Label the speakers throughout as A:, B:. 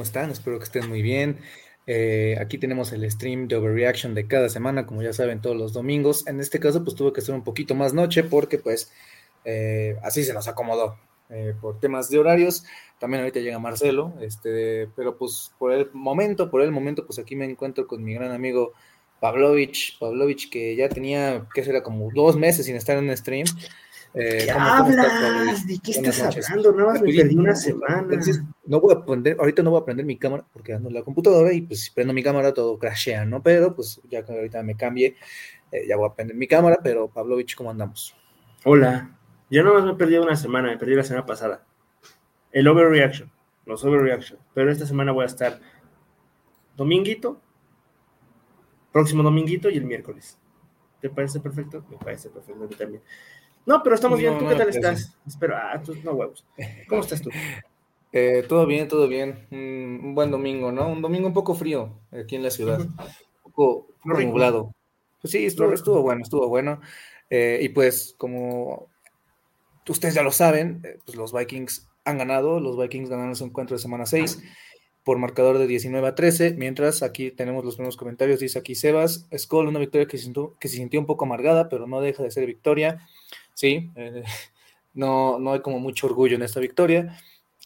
A: ¿cómo están? Espero que estén muy bien. Eh, aquí tenemos el stream de Overreaction de cada semana, como ya saben, todos los domingos. En este caso, pues tuve que ser un poquito más noche porque, pues, eh, así se nos acomodó eh, por temas de horarios. También ahorita llega Marcelo, este, pero pues por el momento, por el momento, pues aquí me encuentro con mi gran amigo Pavlovich, Pavlovich, que ya tenía, ¿qué será? Como dos meses sin estar en un stream. Eh,
B: ¿Qué
A: ¿cómo- cómo estás,
B: hablas? ¿De qué
A: Buenas
B: estás
A: noches.
B: hablando? Nada más me perdí una semana.
A: entonces, no voy a prender, ahorita no voy a prender mi cámara porque ando en la computadora y pues si prendo mi cámara todo crashea, ¿no? Pero pues ya que ahorita me cambie, eh, ya voy a prender mi cámara, pero Pavlovich, ¿cómo andamos?
B: Hola. Yo nada más me perdí una semana, me perdí la semana pasada. El overreaction, los overreaction. Pero esta semana voy a estar dominguito, próximo dominguito y el miércoles. ¿Te parece perfecto? Me parece perfecto a mí también. No, pero estamos bien.
A: No,
B: ¿Tú qué tal estás? Espero, ah, tú no huevos. ¿Cómo estás tú?
A: Eh, todo bien, todo bien. Mm, un buen domingo, ¿no? Un domingo un poco frío aquí en la ciudad, un poco, un poco
B: rico.
A: nublado. Pues sí, estuvo, bueno, estuvo bueno. Eh, y pues como ustedes ya lo saben, eh, pues los Vikings han ganado, los Vikings ganaron su encuentro de semana 6 por marcador de 19 a 13, mientras aquí tenemos los primeros comentarios, dice aquí Sebas, Skull, una victoria que se sintió, que se sintió un poco amargada, pero no deja de ser victoria, sí, eh, no, no hay como mucho orgullo en esta victoria,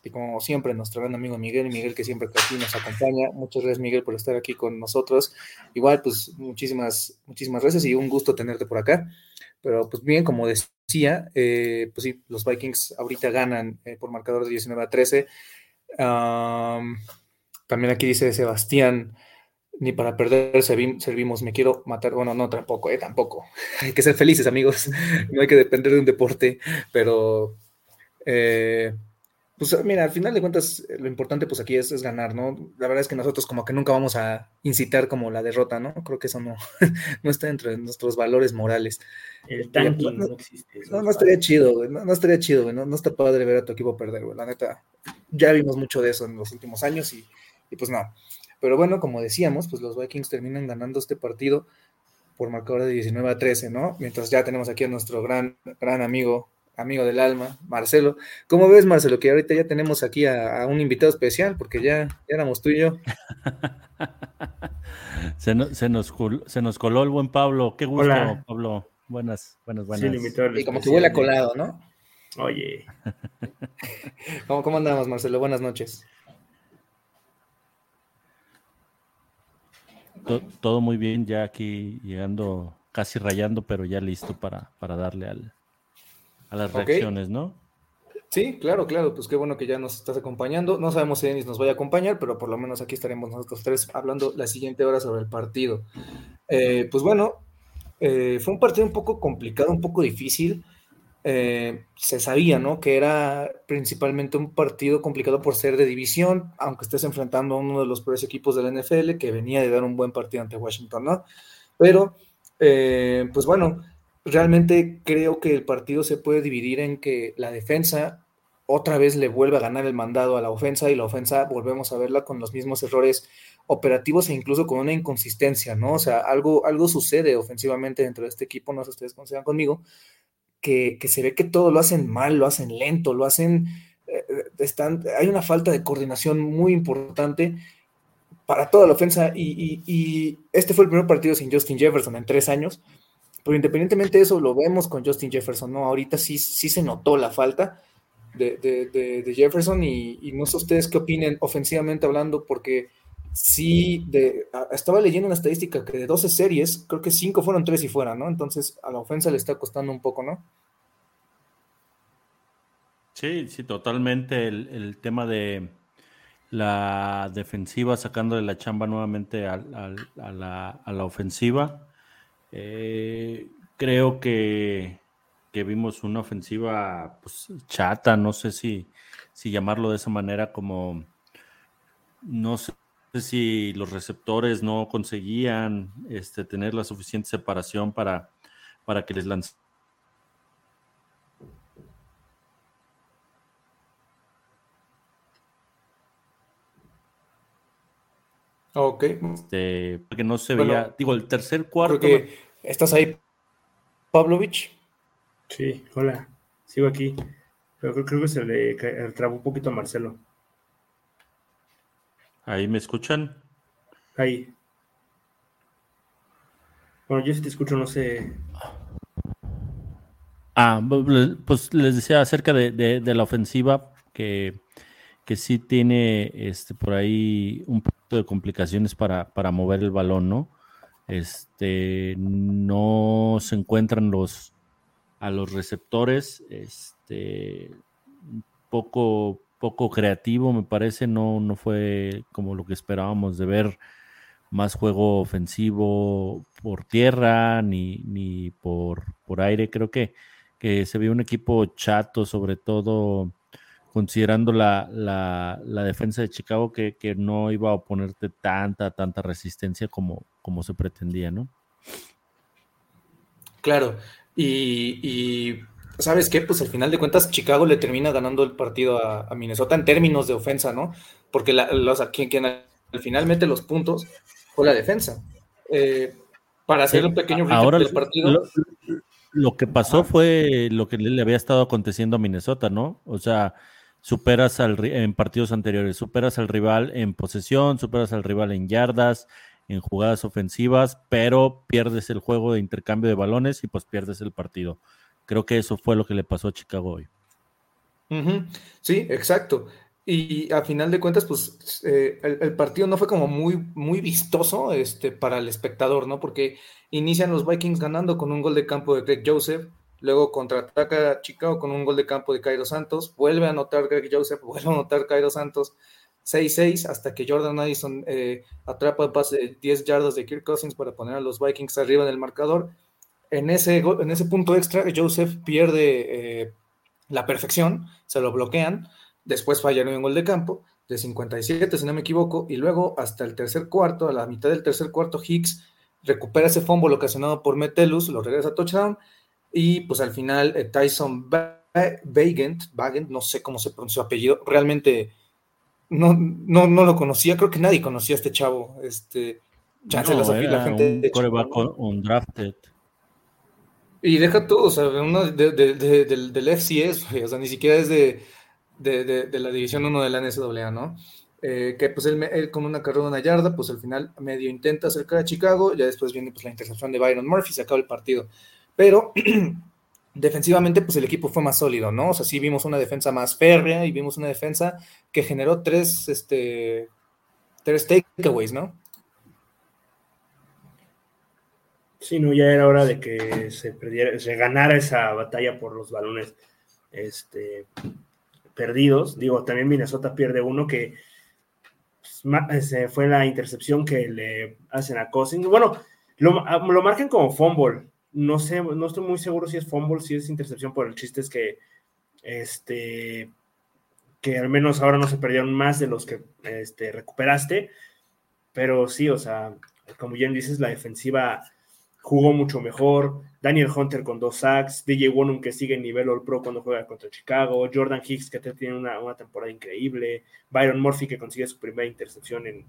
A: y como siempre, nuestro gran amigo Miguel, Miguel que siempre aquí nos acompaña, muchas gracias Miguel por estar aquí con nosotros, igual pues muchísimas, muchísimas gracias y un gusto tenerte por acá, pero pues bien, como decía, eh, pues sí, los Vikings ahorita ganan eh, por marcador de 19 a 13, Am, también aquí dice Sebastián, ni para perder servi- servimos, me quiero matar. Bueno, no, tampoco, eh, tampoco. Hay que ser felices, amigos. No hay que depender de un deporte, pero eh, pues mira, al final de cuentas, eh, lo importante pues aquí es, es ganar, ¿no? La verdad es que nosotros como que nunca vamos a incitar como la derrota, ¿no? Creo que eso no, no está entre nuestros valores morales.
B: El tanking
A: no-
B: no existe.
A: No, no estaría
B: padre.
A: chido, güey. No, no estaría chido, güey. No, no está padre ver a tu equipo perder, güey. La neta, ya vimos mucho de eso en los últimos años y, y pues no. Pero bueno, como decíamos, pues los Vikings terminan ganando este partido por marcador de 19 a 13, ¿no? Mientras ya tenemos aquí a nuestro gran, gran amigo, amigo del alma, Marcelo. ¿Cómo ves, Marcelo? Que ahorita ya tenemos aquí a, a un invitado especial, porque ya, ya éramos tú y yo.
C: Se, no- se nos, se nos coló el buen Pablo. Qué gusto,
B: Hola.
C: Pablo. Buenas, buenas,
B: Sí,
C: buenas.
B: invitado
A: Y como que huele a colado, ¿no?
B: Oye,
A: ¿Cómo, cómo andamos, Marcelo? Buenas noches.
C: To- todo muy bien, ya aquí llegando, casi rayando, pero ya listo para, para darle al, a las reacciones, ¿no?
A: Sí, claro, claro, pues qué bueno que ya nos estás acompañando. No sabemos si Denis nos vaya a acompañar, pero por lo menos aquí estaremos nosotros tres hablando la siguiente hora sobre el partido. Eh, pues bueno, eh, fue un partido un poco complicado, un poco difícil. Eh, se sabía, ¿no? Que era principalmente un partido complicado por ser de división, aunque estés enfrentando a uno de los peores equipos de la NFL, que venía de dar un buen partido ante Washington, ¿no? Pero, eh, pues bueno, realmente creo que el partido se puede dividir en que la defensa otra vez le vuelve a ganar el mandado a la ofensa y la ofensa volvemos a verla con los mismos errores operativos e incluso con una inconsistencia, ¿no? O sea, algo, algo sucede ofensivamente dentro de este equipo, no sé si ustedes consideran conmigo, que, se ve que todo lo hacen mal, lo hacen lento, lo hacen, eh, están, hay una falta de coordinación muy importante para toda la ofensa y, y, y este fue el primer partido sin Justin Jefferson en tres años, pero independientemente de eso, lo vemos con Justin Jefferson, ¿no? Ahorita sí, sí se notó la falta de, Jefferson y, no sé ustedes qué opinen ofensivamente hablando, porque sí, de, estaba leyendo una estadística que de 12 series, creo que 5 fueron 3 y fuera, ¿no? Entonces a la ofensa le está costando un poco, ¿no?
C: Sí, sí, totalmente. El, tema de la defensiva sacando de la chamba nuevamente a, la, ofensiva. Eh, creo que, vimos una ofensiva pues, chata, no sé si, si llamarlo de esa manera, como no sé si los receptores no conseguían este, tener la suficiente separación para, para que les lancen
A: Ok.
C: Este, porque no se veía, digo, el tercer cuarto.
A: ¿Estás ahí, Pavlovich?
B: Sí, hola, sigo aquí. Pero creo, que se le trabó un poquito a Marcelo.
C: ¿Ahí me escuchan?
B: Ahí. Bueno, yo sí te escucho, no sé.
C: Ah, pues les decía acerca de la ofensiva que que sí tiene este, por ahí un poquito de complicaciones para, mover el balón, ¿no? Este, no se encuentran los a los receptores, este, poco, poco creativo, me parece, no, no fue como lo que esperábamos de ver más juego ofensivo por tierra ni, ni por, por aire. Creo que, que se vio un equipo chato, sobre todo considerando la, la, defensa de Chicago que, no iba a oponerte tanta, tanta resistencia como, como se pretendía, ¿no?
A: Claro, y, ¿sabes qué? Pues al final de cuentas Chicago le termina ganando el partido a, Minnesota en términos de ofensa, ¿no? Porque la, los, quien, quien, al final mete los puntos fue la defensa. Eh, para hacer un pequeño
C: ahora del partido. lo, que pasó fue lo que le había estado aconteciendo a Minnesota, ¿no? O sea, superas al en partidos anteriores, superas al rival en posesión, superas al rival en yardas, en jugadas ofensivas, pero pierdes el juego de intercambio de balones y pues pierdes el partido. Creo que eso fue lo que le pasó a Chicago hoy.
A: Sí, exacto. Y a final de cuentas, pues eh, el, partido no fue como muy, muy vistoso este, para el espectador, ¿no? Porque inician los Vikings ganando con un gol de campo de Greg Joseph, Luego contraataca Chicago con un gol de campo de Cairo Santos. Vuelve a anotar Greg Joseph, vuelve a anotar Cairo Santos. 6-6 hasta que Jordan Addison eh, atrapa el pase de 10 yardas de Kirk Cousins para poner a los Vikings arriba en el marcador. En ese, en ese punto extra, Joseph pierde eh, la perfección, se lo bloquean. Después falla un gol de campo de 57, si no me equivoco. Y luego, hasta el tercer cuarto, a la mitad del tercer cuarto, Hicks recupera ese fumble ocasionado por Metellus, lo regresa a touchdown y pues al final eh, Tyson Bagent, Bagent, no sé cómo se pronuncia su apellido, realmente no, no, no lo conocía, creo que nadie conocía a este chavo. Este,
C: chance no, la gente un drafted.
A: Y deja todo, o sea, uno de, del, FCS, o sea, ni siquiera es de, la División 1 de la NCAA, ¿no? Eh, que pues él, con una carrera de una yarda, pues al final medio intenta acercar a Chicago, ya después viene pues la intercepción de Byron Murphy, se acaba el partido pero defensivamente pues el equipo fue más sólido, ¿no? O sea, sí vimos una defensa más férrea y vimos una defensa que generó tres, este, tres takeaways, ¿no?
B: Sí, no, ya era hora de que se perdiera, se ganara esa batalla por los balones este, perdidos. Digo, también Minnesota pierde uno que pues, fue la intercepción que le hacen a Cousins. Bueno, lo, lo marcan como fumble, no sé, no estoy muy seguro si es fumble, si es intercepción, por el chiste es que este que al menos ahora no se perdieron más de los que este, recuperaste, pero sí, o sea, como bien dices, la defensiva jugó mucho mejor, Daniel Hunter con dos sacks, DJ Wonum que sigue en nivel All Pro cuando juega contra Chicago, Jordan Hicks que tiene una, una temporada increíble, Byron Murphy que consigue su primera intercepción en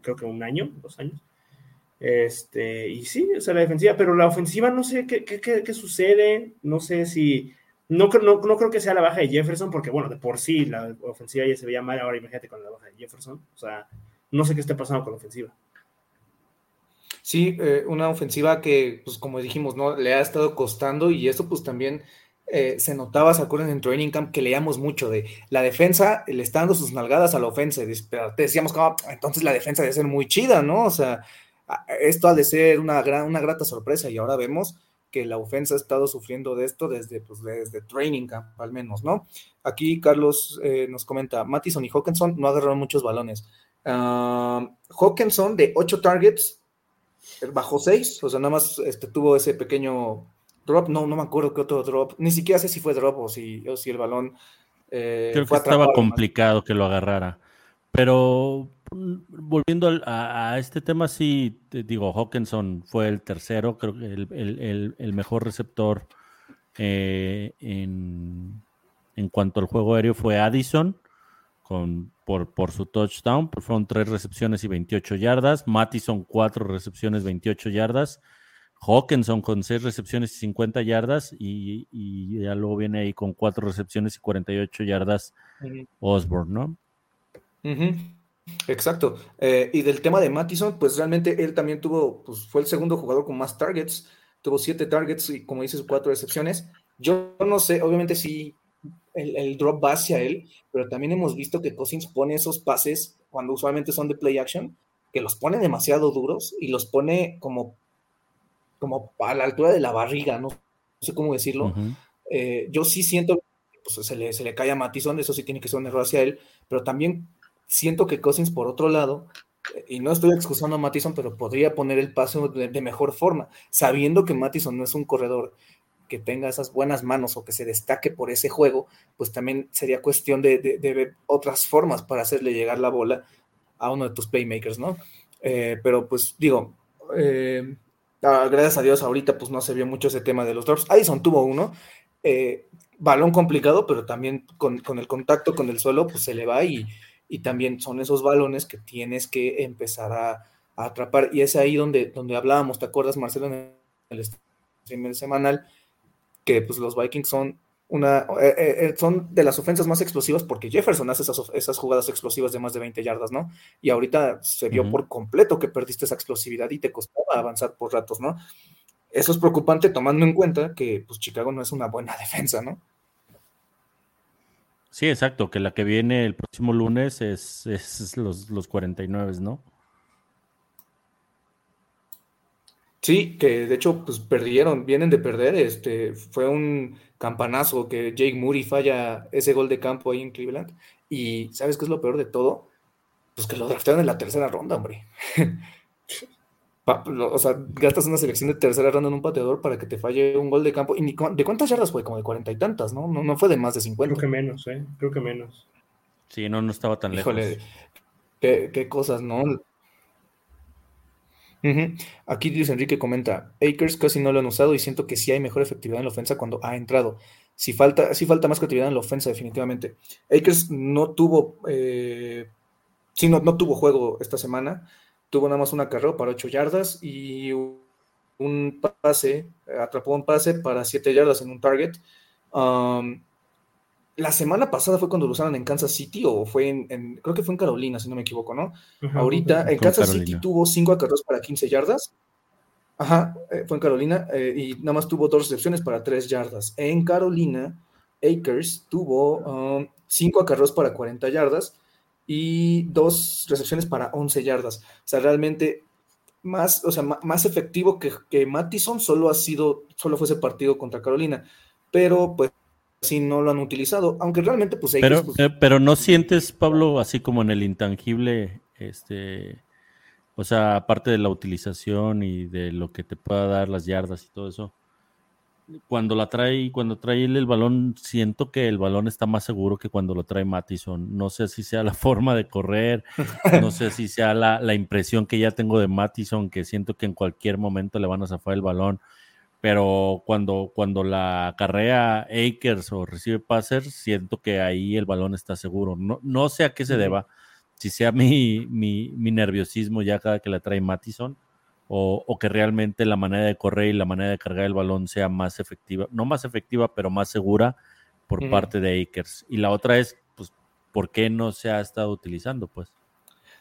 B: creo que un año, dos años. Este, y sí, o sea, la defensiva, pero la ofensiva no sé qué, qué, qué, sucede, no sé si, no, no, no, creo que sea la baja de Jefferson, porque bueno, de por sí la ofensiva ya se veía mal, ahora imagínate con la baja de Jefferson, o sea, no sé qué está pasando con la ofensiva.
A: Sí, eh, una ofensiva que, pues como dijimos, ¿no? Le ha estado costando y eso pues también eh, se notaba, ¿se acuerdan en Training Camp que leíamos mucho de la defensa le está dando sus nalgadas a la ofensa? Decíamos, como, ah, entonces la defensa debe ser muy chida, ¿no? O sea, esto ha de ser una, gran, una grata sorpresa y ahora vemos que la ofensa ha estado sufriendo de esto desde, pues, desde Training Camp, al menos, ¿no? Aquí Carlos eh, nos comenta, Mattison y Hawkinson no agarraron muchos balones. Uh, Hawkinson de 8 targets, bajó 6, o sea, nada más este, tuvo ese pequeño drop, no, no me acuerdo qué otro drop, ni siquiera sé si fue drop o si, o si el balón...
C: Eh, Creo que estaba complicado que lo agarrara, pero volviendo a, este tema, sí, te digo, Hawkinson fue el tercero, creo que el, mejor receptor eh, en, en, cuanto al juego aéreo fue Addison, con, por, por su touchdown, fueron tres recepciones y 28 yardas, Mattison cuatro recepciones, 28 yardas, Hawkinson con seis recepciones y 50 yardas y, ya luego viene ahí con cuatro recepciones y 48 yardas Osborne, ¿no?
A: Exacto. Eh, y del tema de Mattison, pues realmente él también tuvo, pues fue el segundo jugador con más targets, tuvo siete targets y como dices, cuatro recepciones. Yo no sé, obviamente sí, el, drop va hacia él, pero también hemos visto que Cousins pone esos pases cuando usualmente son de play action, que los pone demasiado duros y los pone como como a la altura de la barriga, no, sé cómo decirlo. Eh, yo sí siento, pues se le, se le cae a Matison, eso sí tiene que ser un error hacia él, pero también siento que Cousins, por otro lado, y no estoy excusando a Matison, pero podría poner el paso de, mejor forma, sabiendo que Matison no es un corredor que tenga esas buenas manos o que se destaque por ese juego, pues también sería cuestión de, ver otras formas para hacerle llegar la bola a uno de tus playmakers, ¿no? Eh, pero pues digo, eh, Ah, gracias a Dios ahorita pues no se vio mucho ese tema de los drops. Addison tuvo uno, eh, balón complicado, pero también con, el contacto con el suelo pues se le va y, también son esos balones que tienes que empezar a, atrapar. Y es ahí donde, donde hablábamos, ¿te acuerdas Marcelo en el stream semanal? Que pues los Vikings son una, eh, eh, eh, son de las ofensas más explosivas porque Jefferson hace esas, jugadas explosivas de más de 20 yardas, ¿no? Y ahorita se vio por completo que perdiste esa explosividad y te costaba avanzar por ratos, ¿no? Eso es preocupante tomando en cuenta que pues, Chicago no es una buena defensa, ¿no?
C: Sí, exacto, que la que viene el próximo lunes es, es los, los 49, ¿no?
A: Sí, que de hecho, pues perdieron, vienen de perder. Este fue un campanazo que Jake Moody falla ese gol de campo ahí en Cleveland. Y ¿sabes qué es lo peor de todo? Pues que lo draftearon en la tercera ronda, hombre. o sea, gastas una selección de tercera ronda en un pateador para que te falle un gol de campo. ¿Y de cuántas yardas fue? Como de cuarenta y tantas, ¿no? ¿no? No fue de más de cincuenta.
B: Creo que menos, ¿eh? Creo que menos.
C: Sí, no, no estaba tan Híjole, lejos.
A: Qué, qué cosas, ¿no? Aquí Luis Enrique comenta, Akers casi no lo han usado y siento que sí hay mejor efectividad en la ofensa cuando ha entrado. Si falta, sí falta más creatividad en la ofensa, definitivamente. Akers no tuvo, eh, sí, no, no, tuvo juego esta semana. Tuvo nada más una carrera para 8 yardas y un pase, atrapó un pase para 7 yardas en un target. Um, la semana pasada fue cuando lo usaron en Kansas City o fue en, creo que fue en Carolina, si no me equivoco, ¿no? Ahorita en Kansas City tuvo cinco acarreos para 15 yardas. Ajá, eh, fue en Carolina eh, y nada más tuvo dos recepciones para 3 yardas. En Carolina, Akers tuvo um, cinco acarreos para 40 yardas y dos recepciones para 11 yardas. O sea, realmente más, o sea, más efectivo que, que Mattison solo ha sido, solo fue ese partido contra Carolina. Pero pues si no lo han utilizado, aunque realmente pues
C: pero,
A: pues,
C: eh, pero no sientes, Pablo, así como en el intangible, este, o sea, aparte de la utilización y de lo que te pueda dar las yardas y todo eso, cuando la trae, cuando trae el balón, siento que el balón está más seguro que cuando lo trae Mattison. No sé si sea la forma de correr, no sé si sea la, la impresión que ya tengo de Mattison, que siento que en cualquier momento le van a zafar el balón pero cuando, cuando la carrea Akers o recibe passer, siento que ahí el balón está seguro. No, no sé a qué se deba, si sea mi, mi, mi nerviosismo ya cada que la trae Mattison, o, o, que realmente la manera de correr y la manera de cargar el balón sea más efectiva, no más efectiva, pero más segura por parte de Akers. Y la otra es, pues, ¿por qué no se ha estado utilizando? Pues.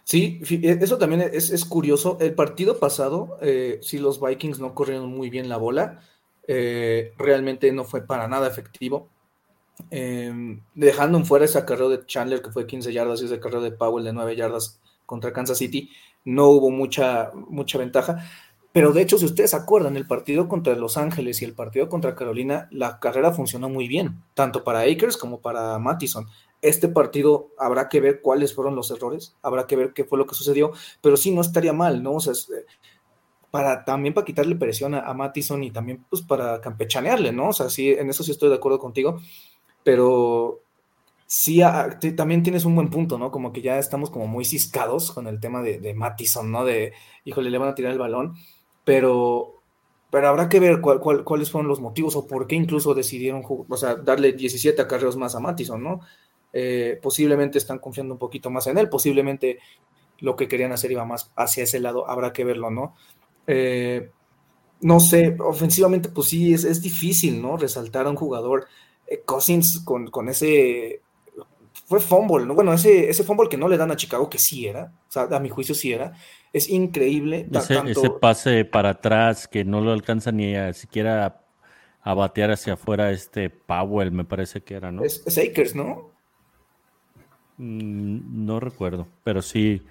A: Sí, e, eso también es, curioso. El partido pasado, eh, sí, los Vikings no corrieron muy bien la bola, eh, realmente no fue para nada efectivo. Em, dejando en fuera ese acarreo de Chandler que fue 15 yardas y ese acarreo de Powell de 9 yardas contra Kansas City, no hubo mucha, mucha ventaja. Pero de hecho, si ustedes acuerdan, el partido contra Los Ángeles y el partido contra Carolina, la carrera funcionó muy bien, tanto para Akers como para Mattison. Este partido habrá que ver cuáles fueron los errores, habrá que ver qué fue lo que sucedió, pero sí no estaría mal, ¿no? O sea, eh, para también para quitarle presión a, a Mattison y también pues para campechanearle, ¿no? O sea, sí, en eso sí estoy de acuerdo contigo, pero sí, también tienes un buen punto, ¿no? Como que ya estamos como muy ciscados con el tema de, de Mattison, ¿no? De, híjole, le van a tirar el balón, pero, pero habrá que ver cuáles fueron los motivos o por qué incluso decidieron, o sea, darle 17 acarreos más a Mattison, ¿no? Eh, posiblemente están confiando un poquito más en él, posiblemente lo que querían hacer iba más hacia ese lado, habrá que verlo, ¿no? Eh, no sé, ofensivamente, pues sí, es, es, difícil, ¿no? Resaltar a un jugador, eh, Cousins con, con, ese, fue fumble, ¿no? Bueno, ese, ese fumble que no le dan a Chicago, que sí era, o sea, a mi juicio sí era, es increíble.
C: Ese, tanto... ese pase para atrás que no lo alcanza ni a, siquiera a batear hacia afuera este Powell, me parece que era, ¿no?
A: Es, es Akers, ¿no?
C: Mm, no recuerdo, pero sí,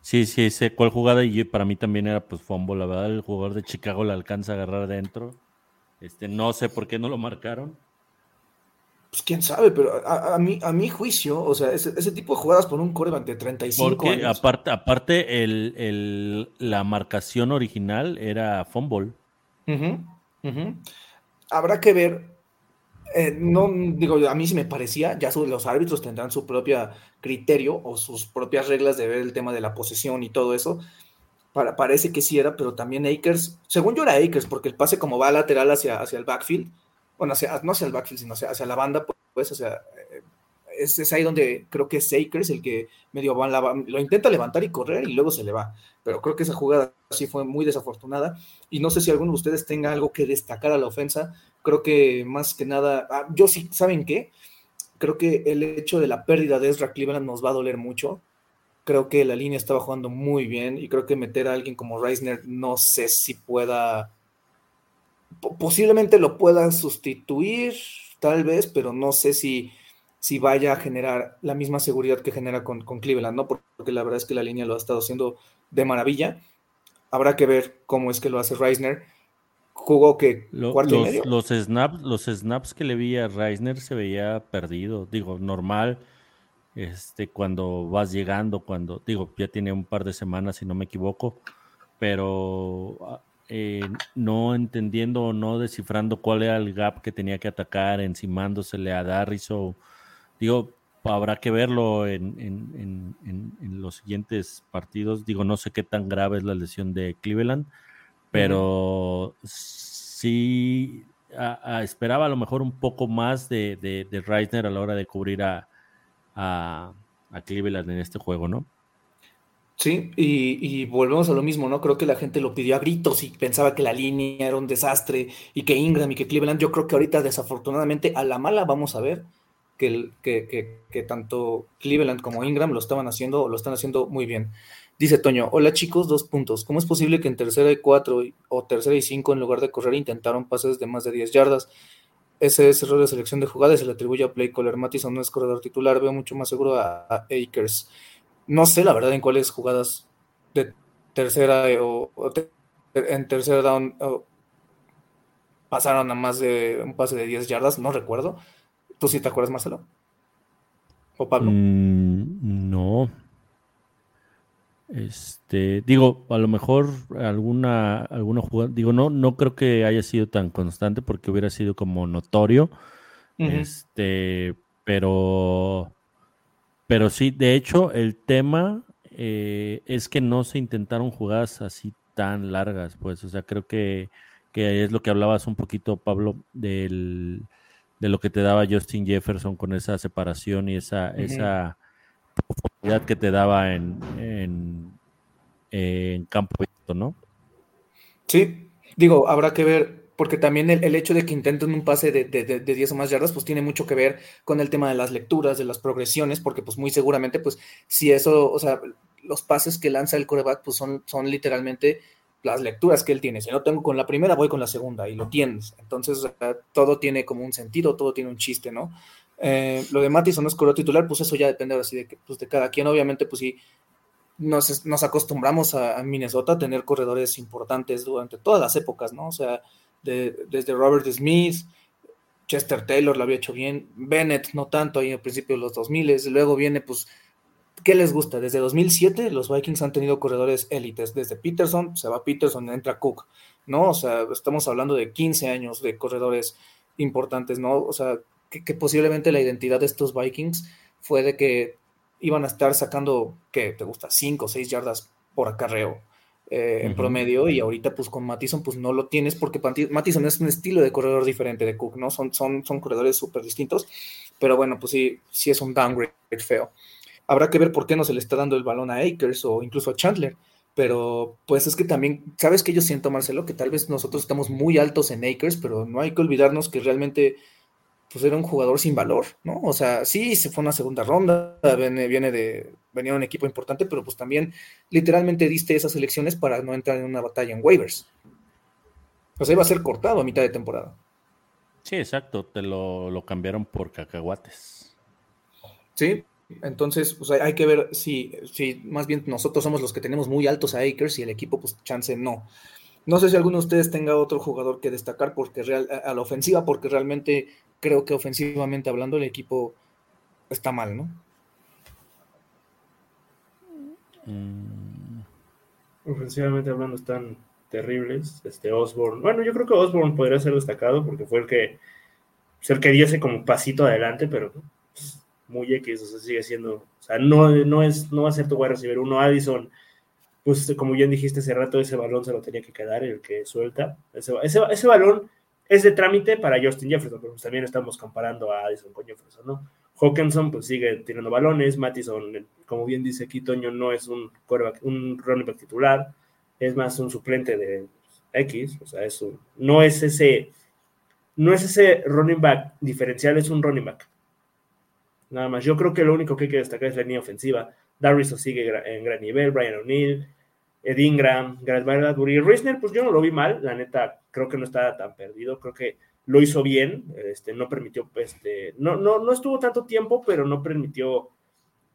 C: sí, sí, sé cuál jugada y para mí también era pues fumble, la verdad el jugador de Chicago le alcanza a agarrar dentro. Este, no sé por qué no lo marcaron.
A: Pues quién sabe, pero a, a, mi, a mi juicio, o sea, ese, ese tipo de jugadas por un coreback de 35
C: Porque
A: años.
C: aparte, aparte el, el, la marcación original era fumble.
A: Uh -huh, uh -huh. Habrá que ver eh, no digo, a mí sí me parecía, ya los árbitros tendrán su propio criterio o sus propias reglas de ver el tema de la posesión y todo eso. Para, parece que sí era, pero también Akers, según yo era Akers, porque el pase como va lateral hacia, hacia el backfield, bueno, hacia, no hacia el backfield, sino hacia, hacia la banda, pues, o sea, es, es, ahí donde creo que es Akers el que medio va, la, lo intenta levantar y correr y luego se le va. Pero creo que esa jugada sí fue muy desafortunada y no sé si alguno de ustedes tenga algo que destacar a la ofensa. Creo que más que nada, ah, yo sí, ¿saben qué? Creo que el hecho de la pérdida de Ezra Cleveland nos va a doler mucho. Creo que la línea estaba jugando muy bien y creo que meter a alguien como Reisner no sé si pueda, posiblemente lo pueda sustituir, tal vez, pero no sé si si vaya a generar la misma seguridad que genera con, con, Cleveland, ¿no? Porque la verdad es que la línea lo ha estado haciendo de maravilla. Habrá que ver cómo es que lo hace Reisner. Jugó que cuarto
C: los,
A: y medio.
C: Los snaps, los snaps que le vi a Reisner se veía perdido. Digo, normal. Este, cuando vas llegando, cuando, digo, ya tiene un par de semanas, si no me equivoco, pero eh, no entendiendo o no descifrando cuál era el gap que tenía que atacar, encimándosele a Darris o Digo, habrá que verlo en, en, en, en, los siguientes partidos. Digo, no sé qué tan grave es la lesión de Cleveland, pero sí a, a esperaba a lo mejor un poco más de, de, de Reisner a la hora de cubrir a, a, a Cleveland en este juego, ¿no?
A: Sí, y, y, volvemos a lo mismo, ¿no? Creo que la gente lo pidió a gritos y pensaba que la línea era un desastre y que Ingram y que Cleveland, yo creo que ahorita desafortunadamente a la mala vamos a ver que, que, que, que, tanto Cleveland como Ingram lo estaban haciendo, lo están haciendo muy bien. Dice Toño, hola chicos, dos puntos. ¿Cómo es posible que en tercera y cuatro o tercera y cinco en lugar de correr intentaron pases de más de 10 yardas? Ese es error de selección de jugadas, se le atribuye a Play Caller. Mattison no es corredor titular, veo mucho más seguro a, Akers. No sé la verdad en cuáles jugadas de tercera o, o en tercera down o, pasaron a más de un pase de 10 yardas, no recuerdo ¿Tú sí te acuerdas, Marcelo? ¿O Pablo?
C: Mm, no. Este, digo, a lo mejor alguna, alguna jugada, digo, no, no creo que haya sido tan constante porque hubiera sido como notorio. Uh -huh. Este, pero, pero sí, de hecho, el tema eh, es que no se intentaron jugadas así tan largas, pues, o sea, creo que, que es lo que hablabas un poquito, Pablo, del, de lo que te daba Justin Jefferson con esa separación y esa, uh -huh. esa que te daba en, en, campo ¿no?
A: Sí, digo, habrá que ver, porque también el, el hecho de que intenten un pase de, de, de, 10 o más yardas, pues tiene mucho que ver con el tema de las lecturas, de las progresiones, porque pues muy seguramente, pues si eso, o sea, los pases que lanza el coreback, pues son, son literalmente las lecturas que él tiene. Si no tengo con la primera, voy con la segunda y lo tienes. Entonces, todo tiene como un sentido, todo tiene un chiste, ¿no? Eh, lo de Mattison no es correo titular, pues eso ya depende así de, pues de cada quien. Obviamente, pues sí, nos, nos acostumbramos a, Minnesota a tener corredores importantes durante todas las épocas, ¿no? O sea, desde Robert Smith, Chester Taylor lo había hecho bien, Bennett no tanto ahí al principio de los 2000, luego viene pues ¿Qué les gusta? Desde 2007 los Vikings han tenido corredores élites. Desde Peterson, se va Peterson, entra Cook, ¿no? O sea, estamos hablando de 15 años de corredores importantes, ¿no? O sea, que, posiblemente la identidad de estos Vikings fue de que iban a estar sacando, ¿qué te gusta? 5 o 6 yardas por acarreo eh, en promedio y ahorita pues con Mattison pues no lo tienes porque Mattison es un estilo de corredor diferente de Cook, ¿no? Son, son, son corredores súper distintos, pero bueno, pues sí, sí es un downgrade feo. Habrá que ver por qué no se le está dando el balón a Akers o incluso a Chandler. Pero pues es que también, ¿sabes qué yo siento, Marcelo? Que tal vez nosotros estamos muy altos en Akers, pero no hay que olvidarnos que realmente pues era un jugador sin valor, ¿no? O sea, sí, se fue una segunda ronda, viene, viene de, venía un equipo importante, pero pues también literalmente diste esas elecciones para no entrar en una batalla en waivers. O sea, iba a ser cortado a mitad de temporada.
C: Sí, exacto, te lo, lo cambiaron por cacahuates.
A: Sí, entonces, pues hay que ver si, si más bien nosotros somos los que tenemos muy altos a Akers y el equipo, pues chance no. No sé si alguno de ustedes tenga otro jugador que destacar porque real, a la ofensiva, porque realmente creo que ofensivamente hablando el equipo está mal, ¿no?
B: Mm. Ofensivamente hablando están terribles. Este Osborne, bueno, yo creo que Osborne podría ser destacado porque fue el que, el que dio ese como pasito adelante, pero muy X, o sea, sigue siendo, o sea, no, no, es, no va a ser tu wide receiver uno, Addison, pues como bien dijiste hace rato, ese balón se lo tenía que quedar, el que suelta, ese, ese, balón es de trámite para Justin Jefferson, pero pues también estamos comparando a Addison con Jefferson, ¿no? Hawkinson pues sigue tirando balones, Mattison, como bien dice aquí Toño, no es un, un running back titular, es más un suplente de X, o sea, eso no es ese, no es ese running back diferencial, es un running back. Nada más. Yo creo que lo único que hay que destacar es la línea ofensiva. Darrison sigue en gran nivel, Brian O'Neill, Ed Ingram, Gareth Bradbury. Reisner, pues yo no lo vi mal, la neta, creo que no estaba tan perdido, creo que lo hizo bien, este, no permitió, este, no, no, no estuvo tanto tiempo, pero no permitió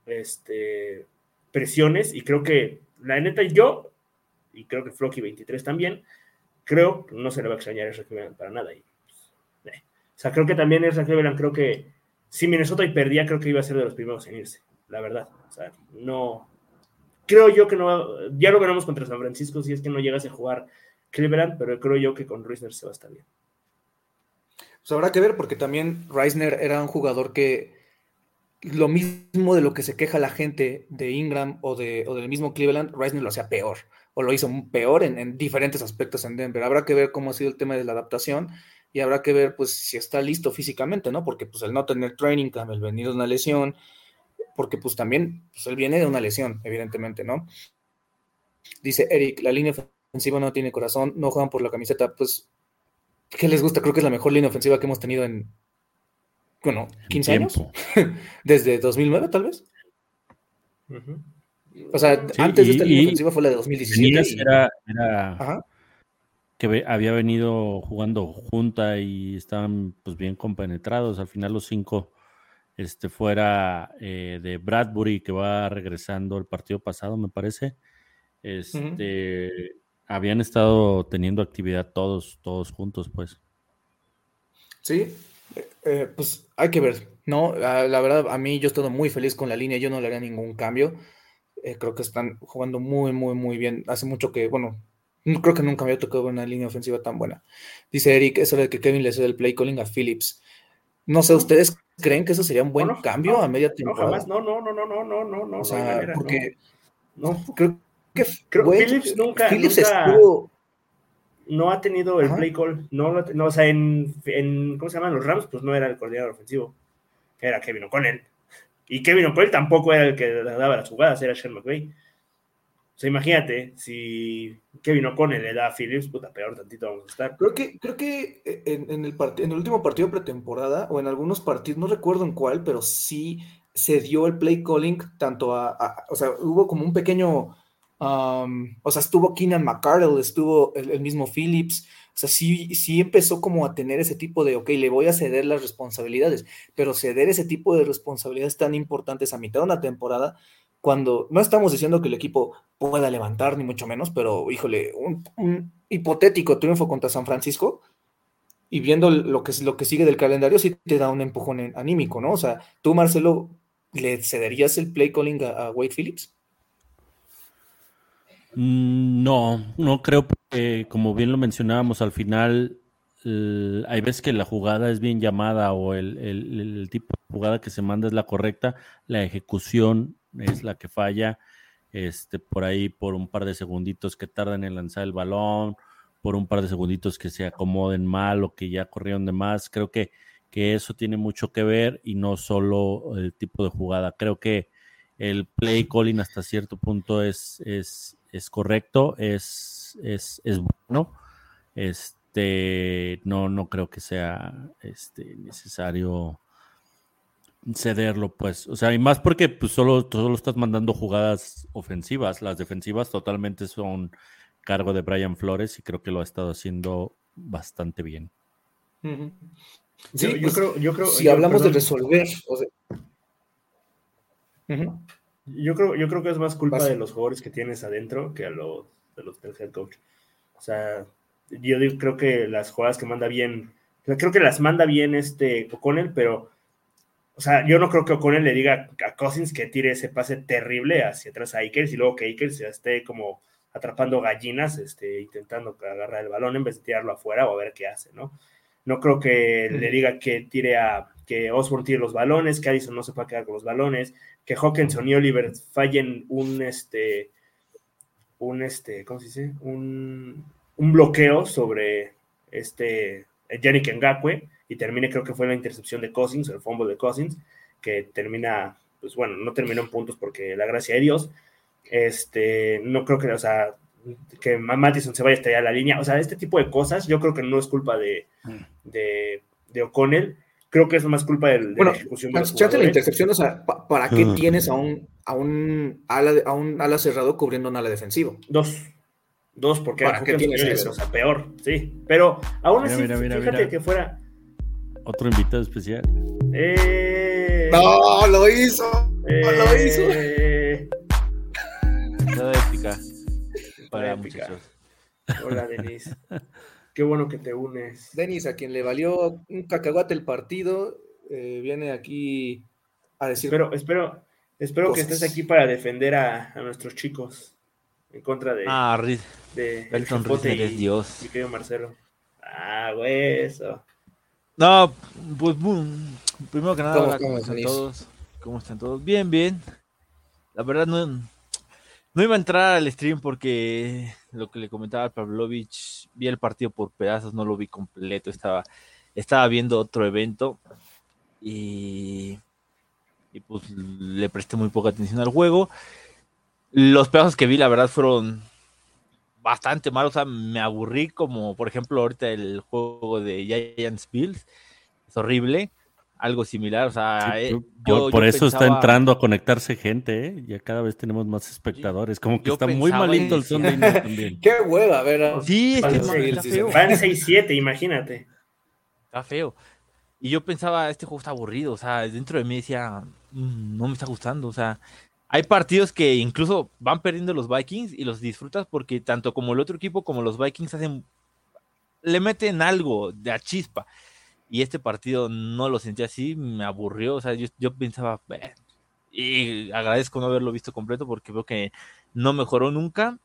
B: este, presiones, y creo que la neta yo, y creo que Flocky 23 también, creo que no se le va a extrañar a Cleveland para nada. Pues, eh. O sea, creo que también Ezra Cleveland, creo que si Minnesota y perdía, creo que iba a ser de los primeros en irse, la verdad. O sea, no. Creo yo que no. Ya lo veremos contra San Francisco si es que no llegase a jugar Cleveland, pero creo yo que con Reisner se va a estar bien.
A: Pues habrá que ver, porque también Reisner era un jugador que lo mismo de lo que se queja la gente de Ingram o, de, o del mismo Cleveland, Reisner lo hacía peor, o lo hizo peor en, en diferentes aspectos en Denver. Habrá que ver cómo ha sido el tema de la adaptación y habrá que ver pues si está listo físicamente, ¿no? Porque pues el no tener training camp, el venir de una lesión, porque pues también pues él viene de una lesión, evidentemente, ¿no? Dice Eric, la línea ofensiva no tiene corazón, no juegan por la camiseta, pues ¿qué les gusta? Creo que es la mejor línea ofensiva que hemos tenido en bueno, 15 años. Desde 2009 tal vez. O sea, antes de esta línea ofensiva fue la de 2017.
C: Era, era que había venido jugando junta y estaban pues bien compenetrados. Al final los cinco este, fuera eh, de Bradbury, que va regresando el partido pasado, me parece. Este, Habían estado teniendo actividad todos, todos juntos, pues.
A: Sí, eh, eh, pues hay que ver, ¿no? Ah, la, verdad, a mí yo estoy muy feliz con la línea, yo no le haría ningún cambio. creo que están jugando muy, muy, muy bien. Hace mucho que, bueno, Creo que nunca me había tocado una línea ofensiva tan buena. Dice Eric, eso de que Kevin le cede el play calling a Phillips. No sé, ¿ustedes creen que eso sería un buen cambio a media temporada?
B: No, no, no, no, no, no, no, no.
A: O sea, porque no. creo que
B: creo Phillips nunca, Phillips no ha tenido el play call, no, no, o sea, en, en, ¿cómo se llaman los Rams? Pues no era el coordinador ofensivo, era Kevin O'Connell. Y Kevin O'Connell tampoco era el que daba las jugadas, era Sean McVay. O sea, imagínate, si Kevin O'Connell le da a Phillips, puta, peor tantito vamos a estar.
A: Creo que, creo que eh, en, el en el último partido pretemporada, o en algunos partidos, no recuerdo en cuál, pero sí se dio el play calling tanto a, o sea, hubo como un pequeño o sea, estuvo Keenan McCardle, estuvo el, el, mismo Phillips. O sea, sí, sí empezó como a tener ese tipo de, ok, le voy a ceder las responsabilidades, pero ceder ese tipo de responsabilidades tan importantes a mitad de una temporada, cuando no estamos diciendo que el equipo pueda levantar, ni mucho menos, pero híjole, un, hipotético triunfo contra San Francisco, y viendo lo que, lo que sigue del calendario, sí te da un empujón anímico, ¿no? O sea, tú, Marcelo, ¿le cederías el play calling a, Wade Phillips?
C: Mm, no, no creo que, como bien lo mencionábamos al final, hay veces que la jugada es bien llamada o el, el, el, tipo de jugada que se manda es la correcta, la ejecución es la que falla, este, por ahí por un par de segunditos que tardan en lanzar el balón, por un par de segunditos que se acomoden mal o que ya corrieron de más. Creo que, que eso tiene mucho que ver y no solo el tipo de jugada. Creo que el play calling hasta cierto punto es, es, es correcto, es, es, es, bueno. Este, no, no creo que sea este, necesario cederlo, pues. O sea, y más porque pues, solo, solo estás mandando jugadas ofensivas. Las defensivas totalmente son cargo de Brian Flores y creo que lo ha estado haciendo bastante bien.
A: Uh -huh. Sí, yo, yo pues, creo, yo creo. Si yo, hablamos perdón. de resolver, o sea,
B: uh -huh. yo creo, yo creo que es más culpa Vas. de los jugadores que tienes adentro que a los de los del head coach. O sea, yo digo, creo que las jugadas que manda bien, creo que las manda bien este O'Connell, pero o sea, yo no creo que O'Connell le diga a Cousins que tire ese pase terrible hacia atrás a Akers y luego que Akers esté como atrapando gallinas, este, intentando agarrar el balón en vez de tirarlo afuera o a ver qué hace, ¿no? No creo que le diga que tire a, que Osborne tire los balones, que Addison no se pueda quedar con los balones, que Hawkinson y Oliver fallen un, este, un, este, ¿cómo se dice? Un, un bloqueo sobre este Yannick Ngakwe y termine, creo que fue la intercepción de Cousins, el fumble de Cousins, que termina, pues bueno, no terminó en puntos porque la gracia de Dios, este, no creo que, o sea, que Mattison se vaya a estallar la línea. O sea, este tipo de cosas, yo creo que no es culpa de, de, de O'Connell. Creo que es más culpa de, de
A: bueno,
B: la ejecución
A: de la intercepción, o sea, ¿pa ¿para qué uh -huh. tienes a un, a un ala, a un ala cerrado cubriendo un ala defensivo?
B: Dos. Dos, porque
A: ¿Para qué tienes eso?
B: O sea, peor, sí. Pero aún
C: mira,
B: así,
C: mira, mira,
B: fíjate que fuera.
C: Otro invitado especial.
B: Eh...
A: No, lo hizo.
B: Eh...
A: Lo hizo.
C: Toda épica.
B: Para muchachos. Hola, Denis. Qué bueno que te unes.
A: Denis, a quien le valió un cacahuate el partido, eh, viene aquí a decir.
B: Espero, espero, espero que estés aquí para defender a, a, nuestros chicos en contra de.
C: Ah, Riz.
B: De
C: Belton Riz eres Dios.
B: Mi querido Marcelo. Ah, güey, eso.
D: No, pues primero que nada, ¿Cómo, ¿cómo están todos? ¿Cómo están todos? Bien, bien. La verdad no, no iba a entrar al stream porque lo que le comentaba a Pavlovich, vi el partido por pedazos, no lo vi completo, estaba, estaba viendo otro evento y, y pues le presté muy poca atención al juego. Los pedazos que vi, la verdad, fueron bastante malos, o sea, me aburrí como, por ejemplo, ahorita el juego de Giants Bills, es horrible algo similar. O sea, sí,
C: eh, yo, por, eso pensaba... está entrando a conectarse gente, ¿eh? Ya cada vez tenemos más espectadores. Como que yo está muy malito el Sunday Night también.
A: Qué hueva, a ver.
D: Sí.
B: Van 6-7, imagínate.
D: Está feo. Y yo pensaba, este juego está aburrido. O sea, dentro de mí decía, mmm, no me está gustando. O sea, hay partidos que incluso van perdiendo los Vikings y los disfrutas porque tanto como el otro equipo como los Vikings hacen. Le meten algo de a chispa y este partido no lo sentí así, me aburrió, o sea, yo, pensaba, y agradezco no haberlo visto completo porque veo que no mejoró nunca.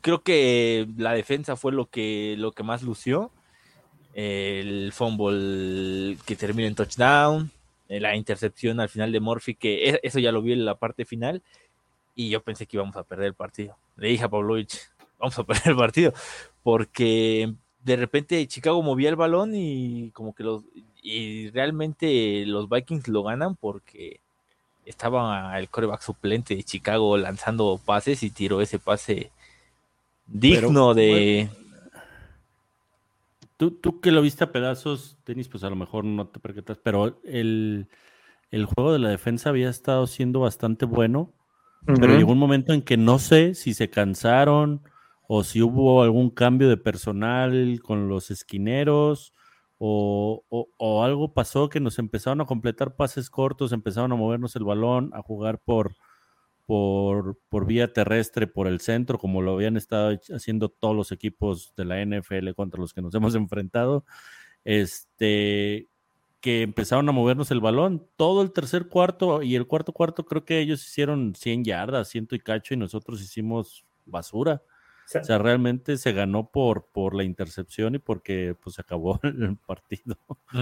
D: Creo que la defensa fue lo que, lo que más lució. El fumble que termina en touchdown, la intercepción al final de Murphy, que e, eso ya lo vi en la parte final, y yo pensé que íbamos a perder el partido. Le dije a Pavlovich, vamos a perder el partido, porque de repente Chicago movía el balón y como que los y realmente los Vikings lo ganan porque estaba el coreback suplente de Chicago lanzando pases y tiró ese pase digno Pero, de
C: bueno, tú, tú que lo viste a pedazos, Denis, pues a lo mejor no te percatas, pero el, el juego de la defensa había estado siendo bastante bueno pero llegó un momento en que no sé si se cansaron o si hubo algún cambio de personal con los esquineros o, o, algo pasó que nos empezaron a completar pases cortos, empezaron a movernos el balón, a jugar por, por, por, vía terrestre, por el centro, como lo habían estado haciendo todos los equipos de la NFL contra los que nos hemos enfrentado. Este, que empezaron a movernos el balón. Todo el tercer cuarto y el cuarto cuarto creo que ellos hicieron 100 yardas, ciento y cacho, y nosotros hicimos basura. O sea, realmente se ganó por, por la intercepción y porque pues se acabó el partido.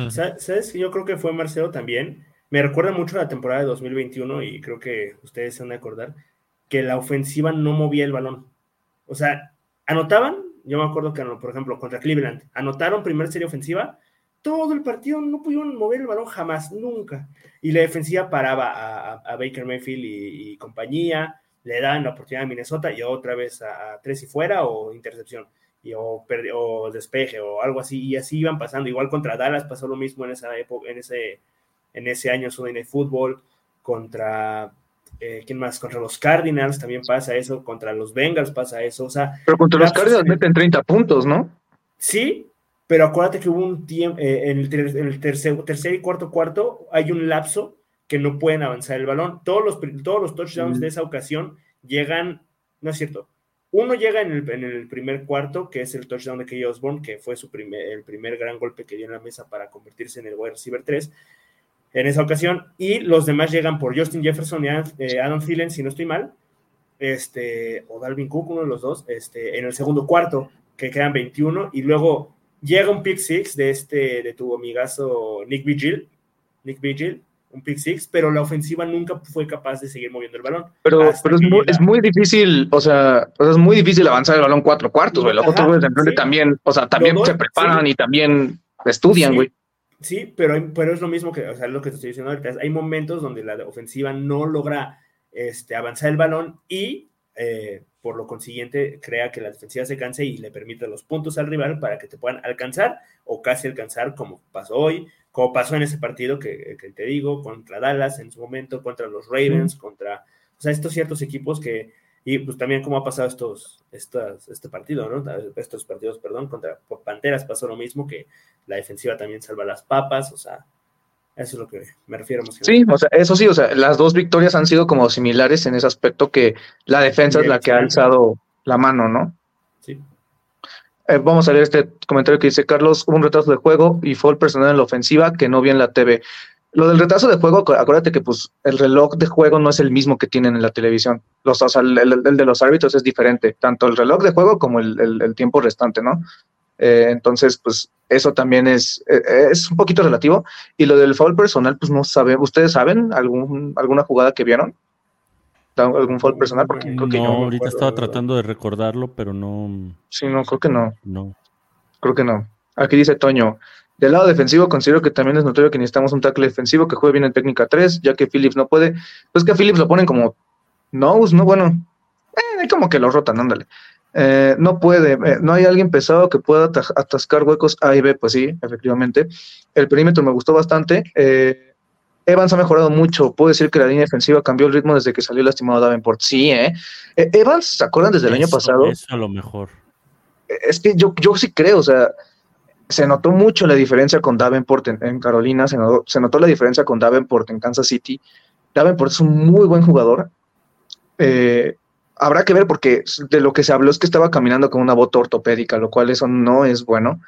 B: ¿Sabes? Yo creo que fue Marcelo también. Me recuerda mucho la temporada de 2021 y creo que ustedes se van a acordar que la ofensiva no movía el balón. O sea, anotaban, yo me acuerdo que, por ejemplo, contra Cleveland, anotaron primera serie ofensiva, todo el partido no pudieron mover el balón jamás, nunca. Y la defensiva paraba a, Baker Mayfield y, compañía, le dan la oportunidad a Minnesota y otra vez a, tres y fuera o intercepción. Y, o, o, despeje o algo así, y así iban pasando. Igual contra Dallas pasó lo mismo en esa época, en ese, en ese año Sunday Night Football, contra eh, ¿quién más? Contra los Cardinals también pasa eso, contra los Bengals pasa eso, o sea...
A: Pero contra los Cardinals meten 30 puntos, ¿no?
B: Sí, pero acuérdate que hubo un tiempo, eh, en, el, tercer, tercer, y cuarto cuarto hay un lapso que no pueden avanzar el balón. Todos los, todos los touchdowns de esa ocasión llegan, no es cierto, uno llega en el, en el, primer cuarto, que es el touchdown de Key Osborne, que fue su primer, el primer gran golpe que dio en la mesa para convertirse en el wide receiver 3 en esa ocasión, y los demás llegan por Justin Jefferson y eh, Adam Thielen, si no estoy mal, este, o Dalvin Cook, uno de los dos, este, en el segundo cuarto, que quedan 21, y luego llega un pick six de este, de tu amigazo Nick Vigil, Nick Vigil, un pick six, pero la ofensiva nunca fue capaz de seguir moviendo el balón.
A: Pero, pero es, muy, es, muy, difícil, o sea, es muy difícil avanzar el balón cuatro cuartos, güey. Los otros güeyes también, o sea, también se preparan y también estudian, güey.
B: Sí, pero, pero es lo mismo que, o sea, lo que te estoy diciendo ahorita. Hay momentos donde la ofensiva no logra este, avanzar el balón y eh, por lo consiguiente crea que la defensiva se canse y le permite los puntos al rival para que te puedan alcanzar o casi alcanzar como pasó hoy, como pasó en ese partido que, te digo, contra Dallas en su momento, contra los Ravens, contra, o sea, estos ciertos equipos que, y pues también como ha pasado estos, estas, este partido, ¿no? Estos partidos, perdón, contra Panteras pasó lo mismo, que la defensiva también salva las papas, o sea, eso es lo que me refiero.
A: Sí, o sea, eso sí, o sea, las dos victorias han sido como similares en ese aspecto que la defensa es la que ha alzado la mano, ¿no?
B: Sí.
A: Eh, vamos a leer este comentario que dice Carlos, hubo un retraso de juego y fue el personal en la ofensiva que no vi en la TV. Lo del retraso de juego, acuérdate que pues el reloj de juego no es el mismo que tienen en la televisión. Los, o sea, el, de los árbitros es diferente, tanto el reloj de juego como el tiempo restante, ¿no? Eh, entonces, pues eso también es, eh, es un poquito relativo. Y lo del foul personal, pues no sabe. ¿Ustedes saben algún, alguna jugada que vieron? ¿Algún foul personal? Porque
C: creo que no, ahorita estaba tratando de recordarlo, pero no.
A: Sí, no, creo que no.
C: No.
A: Creo que no. Aquí dice Toño. Del lado defensivo, considero que también es notorio que necesitamos un tackle defensivo que juegue bien en técnica 3, ya que Phillips no puede. Pues que a Phillips lo ponen como nose, ¿no? Bueno, eh, como que lo rotan, ándale. Eh, no puede, eh, no hay alguien pesado que pueda atascar huecos A y B, pues sí, efectivamente. El perímetro me gustó bastante. Evans ha mejorado mucho. Puedo decir que la línea defensiva cambió el ritmo desde que salió lastimado Davenport. Sí, ¿eh? Evans, ¿se acuerdan desde el año pasado?
C: Eso a lo mejor.
A: Es que yo, yo sí creo, o sea, se notó mucho la diferencia con Davenport en, Carolina, se notó, la diferencia con Davenport en Kansas City. Davenport es un muy buen jugador. Eh, habrá que ver porque de lo que se habló es que estaba caminando con una bota ortopédica, lo cual eso no es bueno.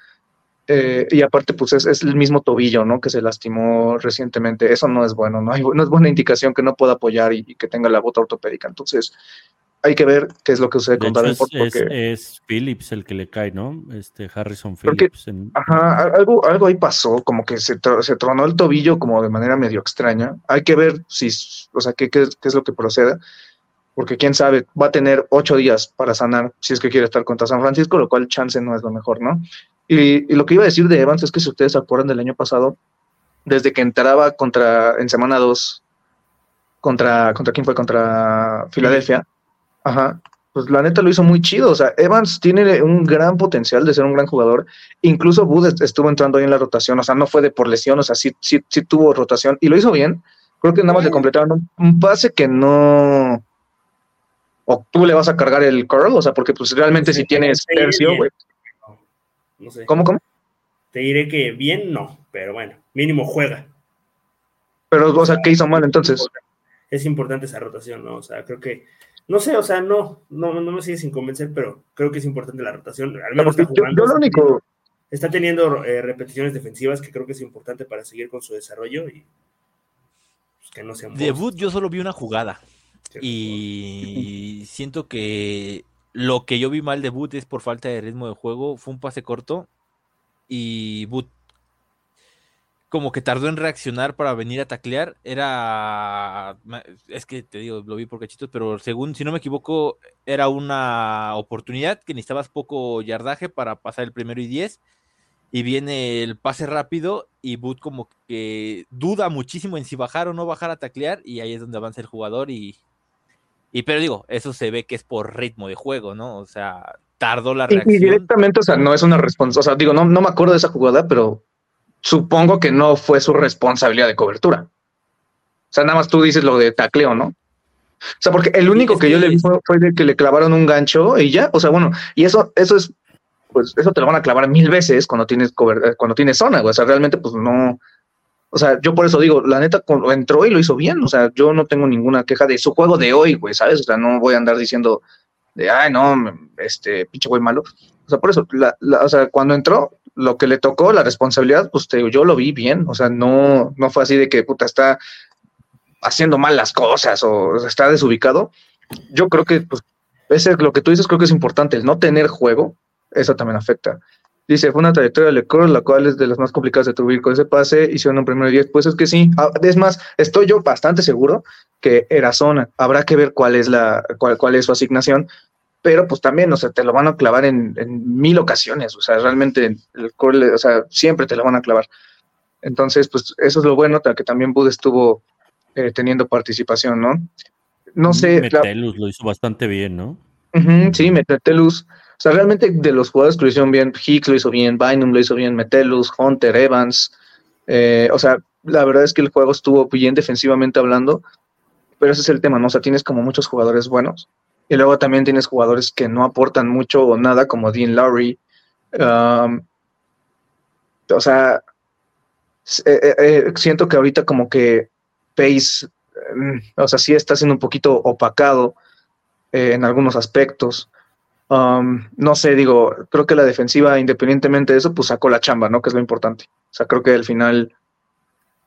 A: Eh, y aparte, pues es, el mismo tobillo, ¿no? Que se lastimó recientemente. Eso no es bueno, no, hay, no es buena indicación que no pueda apoyar y, que tenga la bota ortopédica. Entonces, hay que ver qué es lo que sucede con Davenport.
C: Porque... Es, Phillips el que le cae, ¿no? Este Harrison Phillips.
A: Ajá, algo, algo ahí pasó, como que se, se, tronó el tobillo como de manera medio extraña. Hay que ver si, o sea, qué, qué, qué es lo que procede porque quién sabe, va a tener ocho días para sanar si es que quiere estar contra San Francisco, lo cual chance no es lo mejor, ¿no? Y, lo que iba a decir de Evans es que si ustedes se acuerdan del año pasado, desde que entraba contra, en semana dos, contra, ¿contra quién fue? Contra Filadelfia, ajá, pues la neta lo hizo muy chido, o sea, Evans tiene un gran potencial de ser un gran jugador, incluso Booth estuvo entrando ahí en la rotación, o sea, no fue de por lesión, o sea, sí, sí, sí tuvo rotación y lo hizo bien, creo que nada más le completaron un pase que no o tú le vas a cargar el curl, o sea, porque pues realmente si tienes tercio, güey.
B: No sé.
A: ¿Cómo, cómo?
B: Te diré que bien no, pero bueno, mínimo juega.
A: Pero, o sea, ¿qué hizo mal entonces?
B: Es importante esa rotación, ¿no? O sea, creo que, no sé, o sea, no, no, no me sigue sin convencer, pero creo que es importante la rotación. Al menos está
A: Yo,
B: jugando.
A: yo lo único,
B: Está teniendo eh, repeticiones defensivas que creo que es importante para seguir con su desarrollo y pues, que no sean
D: Debut yo solo vi una jugada y siento que lo que yo vi mal de Boot es por falta de ritmo de juego, fue un pase corto y Boot como que tardó en reaccionar para venir a taclear, era, es que te digo, lo vi por cachitos, pero según, si no me equivoco, era una oportunidad que necesitabas poco yardaje para pasar el primero y diez, y viene el pase rápido y Boot como que duda muchísimo en si bajar o no bajar a taclear, y ahí es donde avanza el jugador y... Y pero digo, eso se ve que es por ritmo de juego, ¿no? O sea, tardó la
A: y, y
D: reacción.
A: directamente, o sea, no es una responsabilidad, o sea, digo, no, no me acuerdo de esa jugada, pero supongo que no fue su responsabilidad de cobertura. O sea, nada más tú dices lo de tacleo, ¿no? O sea, porque el único
D: es
A: que, yo le vi fue, fue de que le clavaron un gancho y ya, o sea, bueno, y eso, eso es, pues, eso te lo van a clavar mil veces cuando tienes eh, cuando tienes zona, güey. O sea, realmente, pues no. O sea, yo por eso digo, la neta entró y lo hizo bien. O sea, yo no tengo ninguna queja de su juego de hoy, güey, ¿sabes? O sea, no voy a andar diciendo de, ay, no, este, pinche güey malo. O sea, por eso, la, la- o sea, cuando entró, lo que le tocó, la responsabilidad, pues te yo lo vi bien. O sea, no, no fue así de que, puta, está haciendo mal las cosas o, está desubicado. Yo creo que, pues, ese, lo que tú dices creo que es importante, el no tener juego, eso también afecta. Dice, fue una trayectoria de Lecor, la cual es de las más complicadas de atribuir con ese pase, hicieron un primero y diez, pues es que sí. Es más, estoy yo bastante seguro que era zona. Habrá que ver cuál es la, cuál, cuál es su asignación, pero pues también, o sea, te lo van a clavar en, en mil ocasiones. O sea, realmente el core, o sea, siempre te lo van a clavar. Entonces, pues eso es lo bueno, que también Bud estuvo eh, teniendo participación, ¿no? No sé,
C: Metelus lo hizo bastante bien, ¿no?
A: Sí, Metelus. O sea, realmente de los jugadores que lo hicieron bien, Hicks lo hizo bien, Bynum lo hizo bien, Metelus, Hunter, Evans. eh, o sea, la verdad es que el juego estuvo bien defensivamente hablando, pero ese es el tema, ¿no? O sea, tienes como muchos jugadores buenos. Y luego también tienes jugadores que no aportan mucho o nada, como Dean Lowry. um, o sea, eh, eh, siento que ahorita como que Pace, mm, o sea, sí está siendo un poquito opacado eh, en algunos aspectos. Um, no sé, digo, creo que la defensiva, independientemente de eso, pues sacó la chamba, ¿no? Que es lo importante. O sea, creo que al final,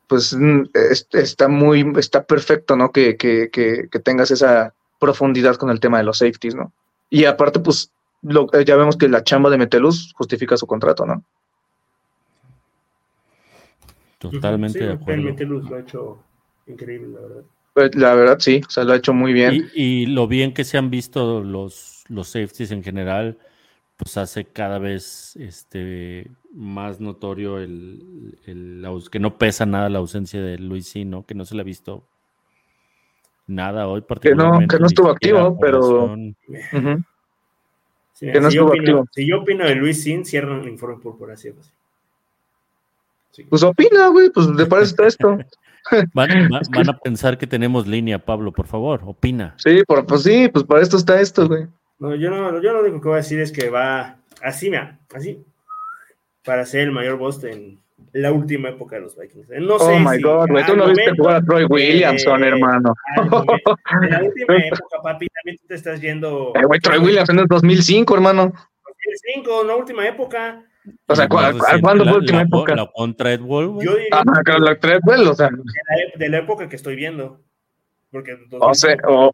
A: pues mm, es- está muy, está perfecto, ¿no? Que, que, que, que tengas esa profundidad con el tema de los safeties, ¿no? Y aparte, pues, lo, eh, ya vemos que la chamba de Metelus justifica su contrato, ¿no?
C: Totalmente
B: Sí,
C: de acuerdo.
B: realmente Luz lo ha hecho increíble, la verdad.
A: Pues, La verdad, sí, o sea, lo ha hecho muy bien.
C: Y, y lo bien que se han visto los, los safeties en general, pues hace cada vez este, más notorio el, el aus- que no pesa nada la ausencia de Luisín, ¿no? Que no se le ha visto nada hoy
A: Que no,
C: particularmente.
A: que no estuvo activo, pero.
B: Sí,
A: Que no
B: si, yo
A: estuvo
B: opino,
A: activo.
B: si yo opino de Luis Sin, cierran el informe por así. pues. Sí.
A: pues opina, güey, pues para eso está esto.
C: Van, van- van a pensar que tenemos línea, Pablo, por favor, opina.
A: Sí, por, pues sí, pues para esto está esto, güey.
B: No, yo no, yo lo único que voy a decir es que va así, mira, así, para ser el mayor boss en la última época de los Vikings. Eh, No sé
A: Oh my
B: si
A: god, güey, tú no viste jugar a Troy Williamson,
B: eh,
A: hermano.
B: momento- En la última época, papi, también tú te estás yendo.
A: Eh, güey, Troy Williamson es 2005, hermano.
B: 2005, la última época.
A: O sea,
C: Y
A: ¿cu-
C: más
A: cu-
C: reciente,
A: ¿cuándo fue la
C: la-
A: última
C: la-
A: época?
C: La Wolf, güey.
B: Yo diría
A: Ah, claro, la güey, o sea,
B: de, la, la época que estoy viendo. Porque
A: o sea, o,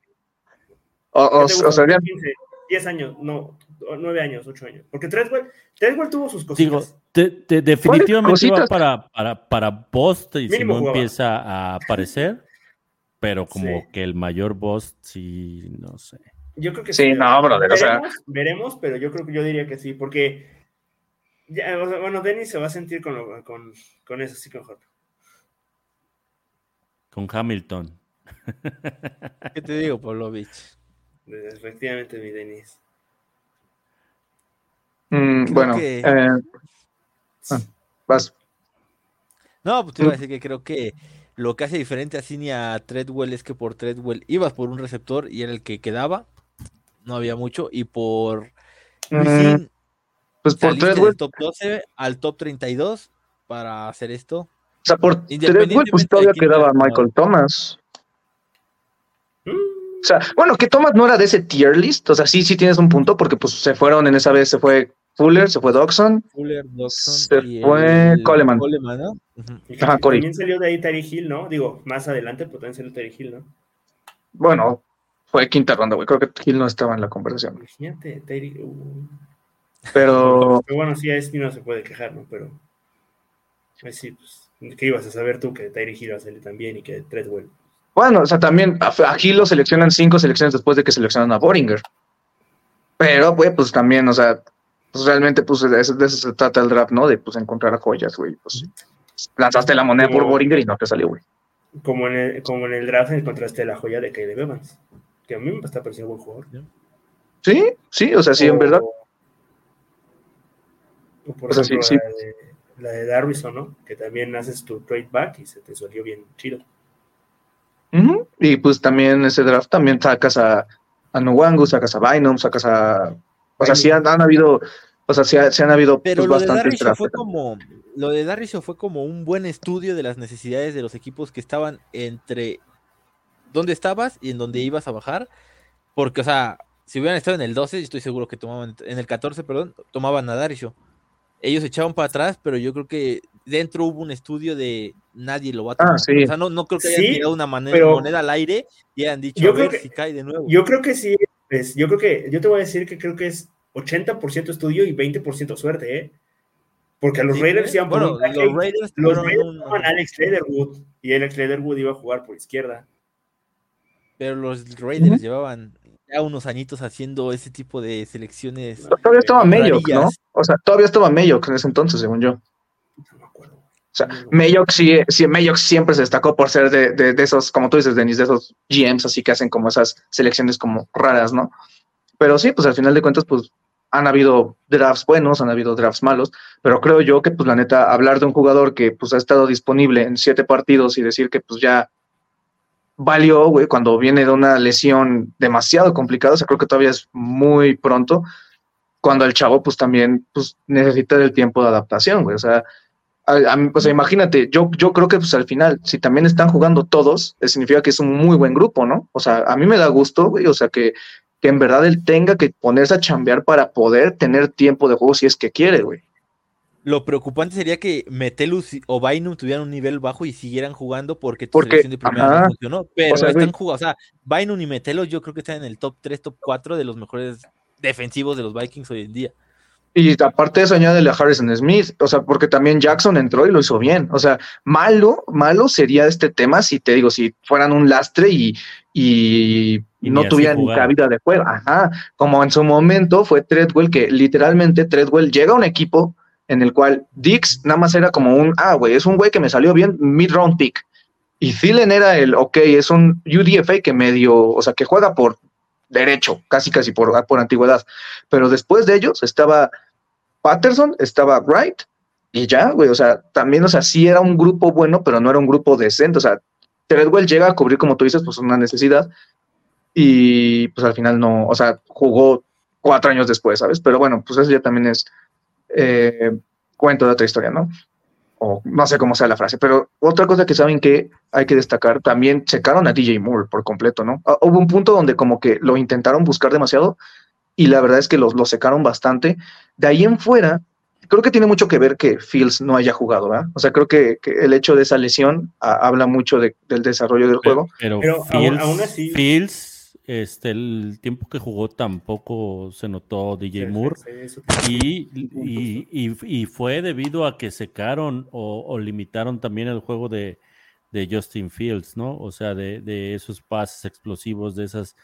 A: o, o,
B: ¿Qué te
A: o ya-
B: 15, 10 años, no, 9 años, 8 años. Porque Treadwell, Treadwell tuvo sus
C: Digo,
B: cositas.
C: te- te- definitivamente va
A: cositas?
C: para, para, para Bost y si no empieza a aparecer, pero como
B: Sí.
C: que el mayor Bost, sí, no sé.
B: Yo creo que
A: Sí, no, brother, o sea-
B: Veremos, veremos, pero yo creo que yo diría que sí, porque ya, bueno, Dennis se va a sentir con, lo- con, con eso, sí, con J.
C: Con Hamilton.
D: ¿Qué te digo, Pavlovich?
B: Efectivamente, mi Dennis.
A: mm,
D: Creo
A: bueno,
D: que-
A: eh, ah, vas.
D: No, pues te iba a decir que creo que lo que hace diferente a Cine a Treadwell es que por Treadwell ibas por un receptor y era el que quedaba. no había mucho. Y por
A: Mm, pues por
D: saliste
A: Treadwell,
D: del top 12 al top 32 para hacer esto.
A: o sea, por Treadwell,
D: independientemente
A: pues todavía quedaba. Michael Thomas.
B: Mm,
A: O sea, bueno, que Thomas no era de ese tier list, o sea, sí, sí tienes un punto, porque pues se fueron en esa vez, se fue Fuller, se fue Doxon,
D: Fuller,
A: Se
D: y
A: fue
D: el
A: Coleman.
D: ¿no?
A: Ajá, Corey.
B: también salió de ahí Terry Hill, ¿no? Digo, más adelante, pero también salió Terry Hill, ¿no?
A: bueno, fue quinta ronda, güey, creo que Hill no estaba en la conversación,
B: Imagínate, Terry. uh.
A: Pero
B: Pero bueno, sí, a este no se puede quejar, ¿no? Pero. Pues sí, pues. ¿Qué ibas a saber tú que Terry Hill va a salir también y que Treadwell?
A: bueno, o sea, también a, Hill lo seleccionan cinco selecciones después de que seleccionan a Boringer, pero, güey, pues también, o sea, pues realmente, pues de eso, de eso se trata el draft, ¿no? De, pues, encontrar joyas, güey, pues lanzaste la moneda por Boringer y no te salió, güey.
B: Como en el, como en el draft encontraste la joya de Caleb Evans. Que a mí me está pareciendo buen jugador.
A: Sí, sí, o sea, sí, en verdad.
B: O
A: O sea, sí,
B: ejemplo. La, de, la de Darrison, ¿no? Que también haces tu trade back y se te salió bien chido.
A: Y pues también ese draft también sacas a, a Nwangu, sacas a Bynum, sacas a. O sea, sí han, han habido. O sea, sí, ha- sí han habido
D: Pero
A: pues,
D: lo de
A: bastantes drafts.
D: fue como lo de Darrish fue como un buen estudio de las necesidades de los equipos que estaban entre dónde estabas y en dónde ibas a bajar, porque o sea, si hubieran estado en el 12, yo estoy seguro que tomaban en el 14, perdón, tomaban a Darrish. Ellos echaban para atrás, pero yo creo que dentro hubo un estudio de nadie lo va a tomar.
A: Ah, sí.
D: O sea, no, no creo que hayan
B: Sí,
D: tirado una mane-
B: pero-
D: moneda al aire y hayan dicho
B: Yo
D: a
B: creo
D: ver
B: que-
D: si cae de nuevo.
B: Yo creo que sí. es- yo creo que. Yo te voy a decir que creo que es 80% estudio y 20% suerte, ¿eh? Porque a los
D: Sí,
B: Raiders
D: ¿eh?
B: iban por
D: bueno,
B: un tackle,
D: los Raiders
B: Los Raiders
D: un-
B: Alex Leatherwood y Alex Leatherwood iba a jugar por izquierda.
D: Pero los Raiders llevaban ya unos añitos haciendo ese tipo de selecciones.
A: Todavía estaba Mayock, ¿no? O sea, todavía estaba Mayock en ese entonces, según yo.
B: No me acuerdo.
A: O sea, Mayock sí, sí Mayock siempre se destacó por ser de, de, de esos, como tú dices, Denis, de esos GMs así que hacen como esas selecciones como raras, ¿no? Pero sí, pues al final de cuentas, pues han habido drafts buenos, han habido drafts malos, pero creo yo que, pues la neta, hablar de un jugador que pues ha estado disponible en siete partidos y decir que pues ya valió, güey, cuando viene de una lesión demasiado complicada, o sea, creo que todavía es muy pronto, cuando el chavo pues también pues necesita del tiempo de adaptación, güey, o sea, imagínate, yo, yo creo que pues al final, si también están jugando todos, eh, significa que es un muy buen grupo, ¿no? O sea, a mí me da gusto, güey, o sea, que, que en verdad él tenga que ponerse a chambear para poder tener tiempo de juego si es que quiere, güey.
D: Lo preocupante sería que Metelus o Bainum tuvieran un nivel bajo y siguieran jugando porque tu
A: Porque,
D: selección de primera
A: ajá.
D: no funcionó. Pero
A: sea,
D: están jugando, o sea, Bainum y Metelus yo creo que están en el top 3, top 4 de los mejores defensivos de los Vikings hoy en día.
A: Y aparte de eso, añádele a Harrison Smith, o sea, porque también Jackson entró y lo hizo bien. O sea, malo, malo sería este tema si te digo, si fueran un lastre y, y,
C: Y
A: no tuvieran ni cabida de juego. Ajá, como en su momento fue Treadwell, que literalmente Treadwell llega a un equipo en el cual Dix nada más era como un, ah, güey, es un güey que me salió bien, mid-round pick. Y Thielen era el, ok, es un UDFA que medio, o sea, que juega por derecho, casi casi por, por antigüedad. Pero después de ellos estaba Patterson, estaba Wright y ya, güey, o sea, también, o sea, sí era un grupo bueno, pero no era un grupo decente, o sea, Treadwell llega a cubrir, como tú dices, pues una necesidad y pues al final no, o sea, jugó cuatro años después, ¿sabes? Pero bueno, pues eso ya también es eh, cuento de otra historia, ¿no? O no sé cómo sea la frase, pero otra cosa que saben que hay que destacar, también secaron a DJ Moore por completo, ¿no? Ah, Hubo un punto donde como que lo intentaron buscar demasiado y la verdad es que los, lo secaron bastante. De ahí en fuera, creo que tiene mucho que ver que Fields no haya jugado, ¿verdad? O sea, creo que, que el hecho de esa lesión ah, habla mucho de- del desarrollo del juego.
C: Pero,
B: Pero aún-
C: Fields,
B: aún así-
C: Fields, este, el tiempo que jugó tampoco se notó DJ Moore. Y, y, y- y fue debido a que secaron o, o limitaron también el juego de, de Justin Fields, ¿no? O sea, de, de esos pases explosivos, de esas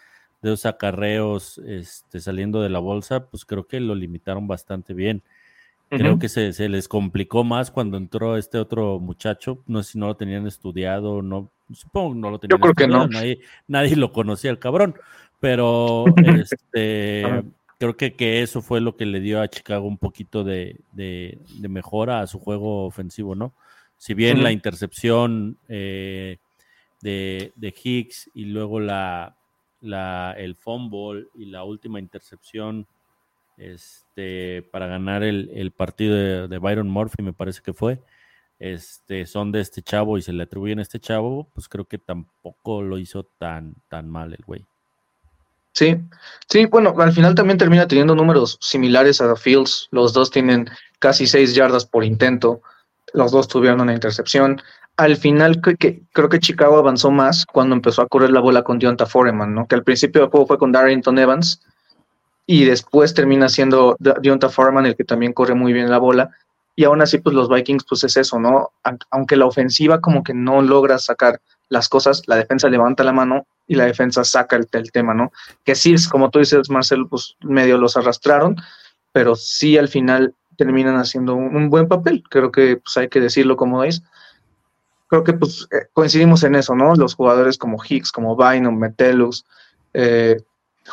C: de esos acarreos este, saliendo de la bolsa, pues creo que lo limitaron bastante bien. Creo que se, se les complicó más cuando entró este otro muchacho. No sé si no lo tenían estudiado, no, supongo que no lo tenían
A: creo que no.
C: Nadie, nadie lo conocía el cabrón. Pero este, creo que, que eso fue lo que le dio a Chicago un poquito de, de- de mejora a su juego ofensivo, ¿no? Si bien la intercepción eh, de, de Hicks y luego la, la, el fumble y la última intercepción este, para ganar el, partido de, Byron Murphy, me parece que fue, este, son de este chavo y se le atribuyen a este chavo, pues creo que tampoco lo hizo tan, tan mal el güey.
A: Sí, sí, bueno, al final también termina teniendo números similares a Fields. Los dos tienen casi seis yardas por intento. Los dos tuvieron una intercepción. Al final creo que, Chicago avanzó más cuando empezó a correr la bola con Deonta Foreman, ¿no? Que al principio del juego fue con Darrington Evans y después termina siendo Deonta Foreman el que también corre muy bien la bola. Y aún así, pues los Vikings, pues es eso, ¿no? Aunque la ofensiva como que no logra sacar las cosas, la defensa levanta la mano y la defensa saca el, tema, ¿no? Que sí, como tú dices, Marcelo, pues medio los arrastraron, pero sí al final terminan haciendo un, buen papel. Creo que pues hay que decirlo como es. Creo que pues eh, coincidimos en eso, ¿no? Los jugadores como Hicks, como Bynum, Metellus, eh,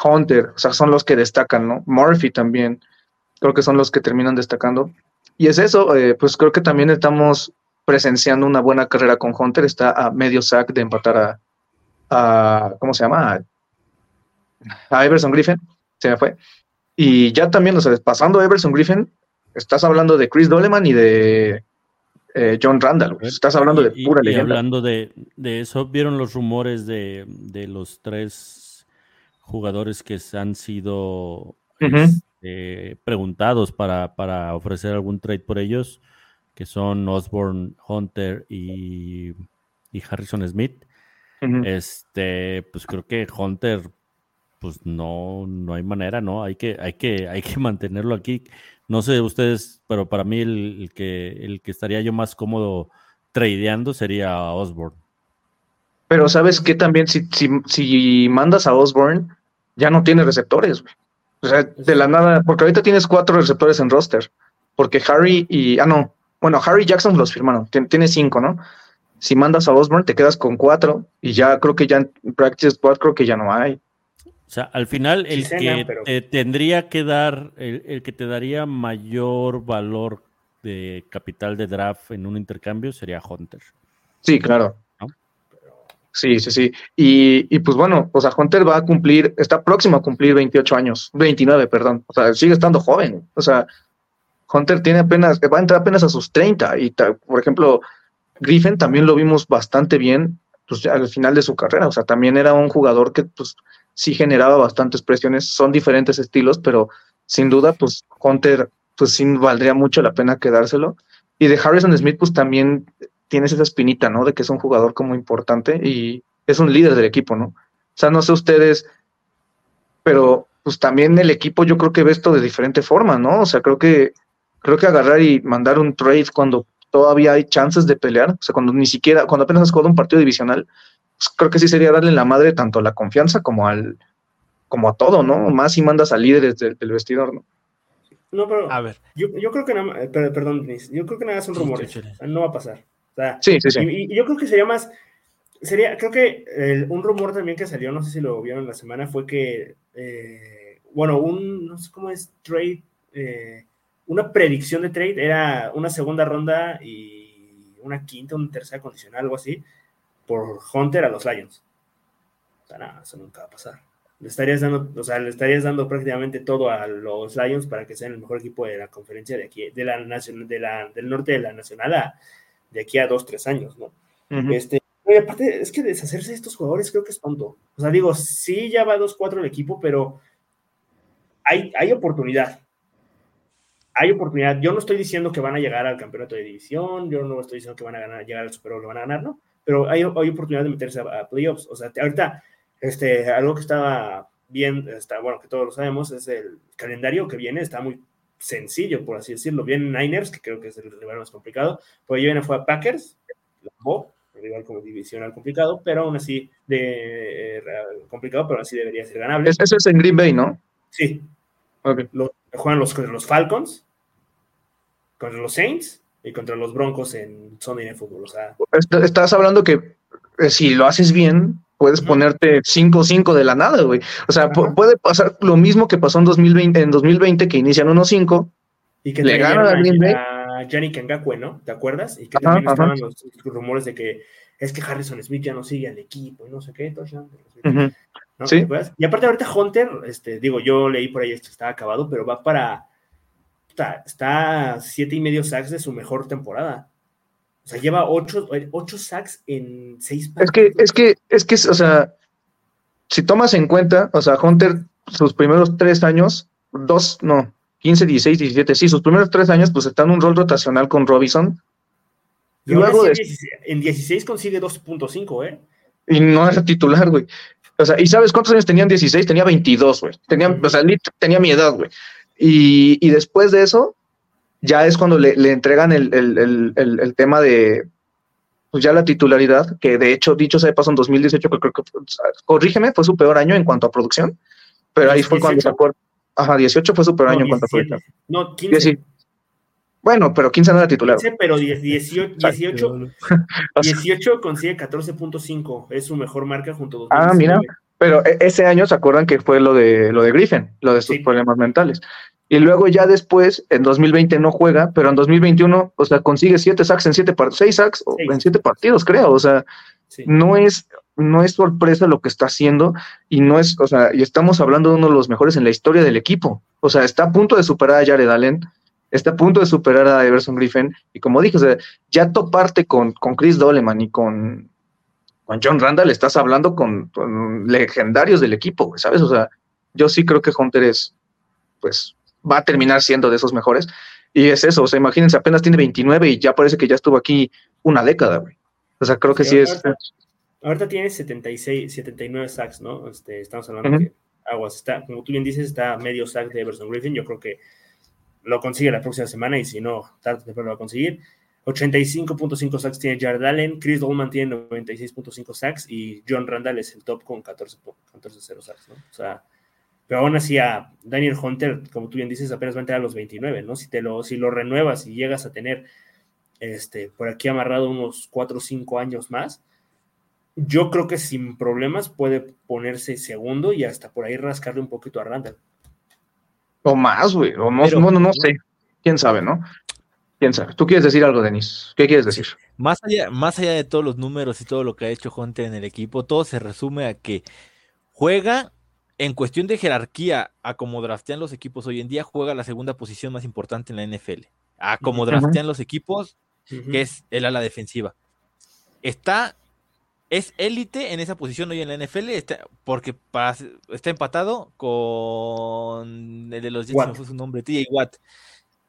A: Hunter, o sea, son los que destacan, ¿no? Murphy también, creo que son los que terminan destacando. Y es eso, eh, pues creo que también estamos presenciando una buena carrera con Hunter, está a medio sack de empatar a, a ¿cómo se llama? A Everson Griffin, se me fue. Y ya también, o sea, pasando a Everson Griffin, estás hablando de Chris Doleman y de eh, John Randall. Estás hablando de pura leyenda.
C: Y hablando de, eso, ¿vieron los rumores de, los tres jugadores que han sido este, preguntados para, para, ofrecer algún trade por ellos? Que son Osborne, Hunter y, y Harrison Smith. Este, pues creo que Hunter, pues no, no hay manera, ¿no? Hay que, hay que, hay que mantenerlo aquí. No sé ustedes, pero para mí el, que, el que estaría yo más cómodo tradeando sería Osborne.
A: Pero sabes que también si, si, mandas a Osborne, ya no tiene receptores, O sea, de la nada, porque ahorita tienes cuatro receptores en roster. Porque Harry y. Ah, no. Bueno, Harry Jackson los firmaron. Tiene cinco, ¿no? si mandas a Osborne te quedas con cuatro y ya creo que ya en Practice Squad creo que ya no hay.
C: O sea, al final el que te tendría que dar, el, que te daría mayor valor de capital de draft en un intercambio sería Hunter.
A: Sí, claro. Sí, sí, sí. Y, y, pues bueno, o sea, Hunter va a cumplir, está próximo a cumplir 28 años, 29, perdón. O sea, sigue estando joven. O sea, Hunter tiene apenas, va a entrar apenas a sus 30 y, por ejemplo, Griffin también lo vimos bastante bien pues, al final de su carrera. O sea, también era un jugador que pues, sí generaba bastantes presiones. Son diferentes estilos, pero sin duda, pues Hunter, pues sí valdría mucho la pena quedárselo. Y de Harrison Smith, pues también tienes esa espinita, ¿no? De que es un jugador como importante y es un líder del equipo, ¿no? O sea, no sé ustedes, pero pues también el equipo yo creo que ve esto de diferente forma, ¿no? O sea, creo que creo que agarrar y mandar un trade cuando todavía hay chances de pelear. O sea, cuando ni siquiera, cuando apenas has jugado un partido divisional, pues creo que sí sería darle la madre tanto a la confianza como al como a todo, ¿no? Más si mandas a líderes del, vestidor, ¿no?
B: No, pero a ver. Yo, creo que nada perdón, yo creo que nada son rumores. no va a pasar.
A: Sí, sí, sí.
B: Y, yo creo que sería más, sería, creo que un rumor también que salió, no sé si lo vieron la semana, fue que, eh, bueno, un, no sé cómo es, trade, eh, una predicción de trade era una segunda ronda y una quinta, una tercera condicional, algo así, por Hunter a los Lions. O sea, nada, eso nunca va a pasar. Le estarías dando, o sea, le estarías dando prácticamente todo a los Lions para que sean el mejor equipo de la conferencia de aquí, de la nacional, de la, del norte de la nacional de aquí a dos, tres años, ¿no? Este, y aparte, es que deshacerse de estos jugadores creo que es tonto. O sea, digo, sí ya va 2-4 el equipo, pero hay, hay oportunidad hay oportunidad. Yo no estoy diciendo que van a llegar al campeonato de división, yo no estoy diciendo que van a ganar, llegar al Super Bowl, lo van a ganar, ¿no? Pero hay, hay oportunidad de meterse a, playoffs. O sea, ahorita, este, algo que estaba bien, está, bueno, que todos lo sabemos, es el calendario que viene, está muy sencillo, por así decirlo. Viene Niners, que creo que es el rival más complicado, pues viene fue a Packers, el rival como divisional complicado, pero aún así de, eh, complicado, pero así debería ser ganable.
A: Eso es en Green Bay, ¿no?
B: Sí. Okay. juegan los, los Falcons, contra los Saints y contra los Broncos en Sunday Night Football. O sea,
A: Estás hablando que eh, si lo haces bien, puedes ponerte 5-5 de la nada, güey. O sea, puede pasar lo mismo que pasó en 2020, en 2020 que inician 1-5
B: y que le ganan a Green Bay. A Yannick Ngakwe, ¿no? ¿Te acuerdas? Y que también estaban los, rumores de que es que Harrison Smith ya no sigue al equipo y no sé qué.
A: Sí.
B: Y aparte ahorita Hunter, este, digo, yo leí por ahí esto, está acabado, pero va para, está, está siete y medio sacks de su mejor temporada. O sea, lleva ocho, ocho sacks en seis
A: Es que, es que, es que, o sea, si tomas en cuenta, o sea, Hunter, sus primeros tres años, dos, no, 15, 16, 17, sí, sus primeros tres años, pues está en un rol rotacional con Robinson.
B: Y luego de, en 16 consigue 2.5, ¿eh?
A: Y no era titular, güey. O sea, ¿y sabes cuántos años tenían 16? Tenía 22, güey. Tenía, o sea, tenía mi edad, güey. Y, y, después de eso, ya es cuando le, le entregan el, el, el, el, tema de, pues ya la titularidad, que de hecho, dicho sea de paso, en 2018, creo, creo que, corrígeme, fue su peor año en cuanto a producción, pero ahí fue 18? cuando sacó, ajá, 18 fue su peor no, año 17. en cuanto a producción.
B: No, 15.
A: Bueno, pero 15 no era titular.
B: 15, pero 18, 18, 18 consigue 14.5, es su mejor marca junto a
A: 2019. Ah, mira, pero ese año se acuerdan que fue lo de lo de Griffin, lo de sus sí. problemas mentales. Y luego ya después, en 2020 no juega, pero en 2021, o sea, consigue 7 sacks en 7 partidos, 6 sacks seis. en 7 partidos, creo. O sea, sí. no es no es sorpresa lo que está haciendo y no es, o sea, y estamos hablando de uno de los mejores en la historia del equipo. O sea, está a punto de superar a Jared Allen, está a punto de superar a Everson Griffin, y como dije, o sea, ya toparte con, con Chris Doleman y con, con John Randall, estás hablando con, con, legendarios del equipo, ¿sabes? O sea, yo sí creo que Hunter es, pues, va a terminar siendo de esos mejores, y es eso, o sea, imagínense, apenas tiene 29 y ya parece que ya estuvo aquí una década, güey. O sea, creo que sí, sí es...
B: Ahorita, ahorita, tiene 76, 79 sacks, ¿no? Este, estamos hablando uh -huh. que Aguas está, como tú bien dices, está medio sack de Everson Griffin, yo creo que lo consigue la próxima semana y si no, tarde o temprano lo va a conseguir. 85.5 sacks tiene Jared Allen, Chris Dolman tiene 96.5 sacks y John Randall es el top con 14, 14 0 sacks, ¿no? O sea, pero aún así a Daniel Hunter, como tú bien dices, apenas va a entrar a los 29, ¿no? Si, te lo, si lo renuevas y llegas a tener este, por aquí amarrado unos 4 o 5 años más, yo creo que sin problemas puede ponerse segundo y hasta por ahí rascarle un poquito a Randall.
A: O más, güey. O no, Pero, bueno, no sé. Quién sabe, ¿no? Quién sabe. ¿Tú quieres decir algo, Denis? ¿Qué quieres decir?
D: Más allá, más allá de todos los números y todo lo que ha hecho Hunter en el equipo, todo se resume a que juega en cuestión de jerarquía, a como draftean los equipos hoy en día, juega la segunda posición más importante en la NFL. A como draftean los equipos, uh -huh. que es el ala defensiva. Está es élite en esa posición hoy en la NFL está, porque para, está empatado con el de los Jets, no fue su nombre, TJ Watt,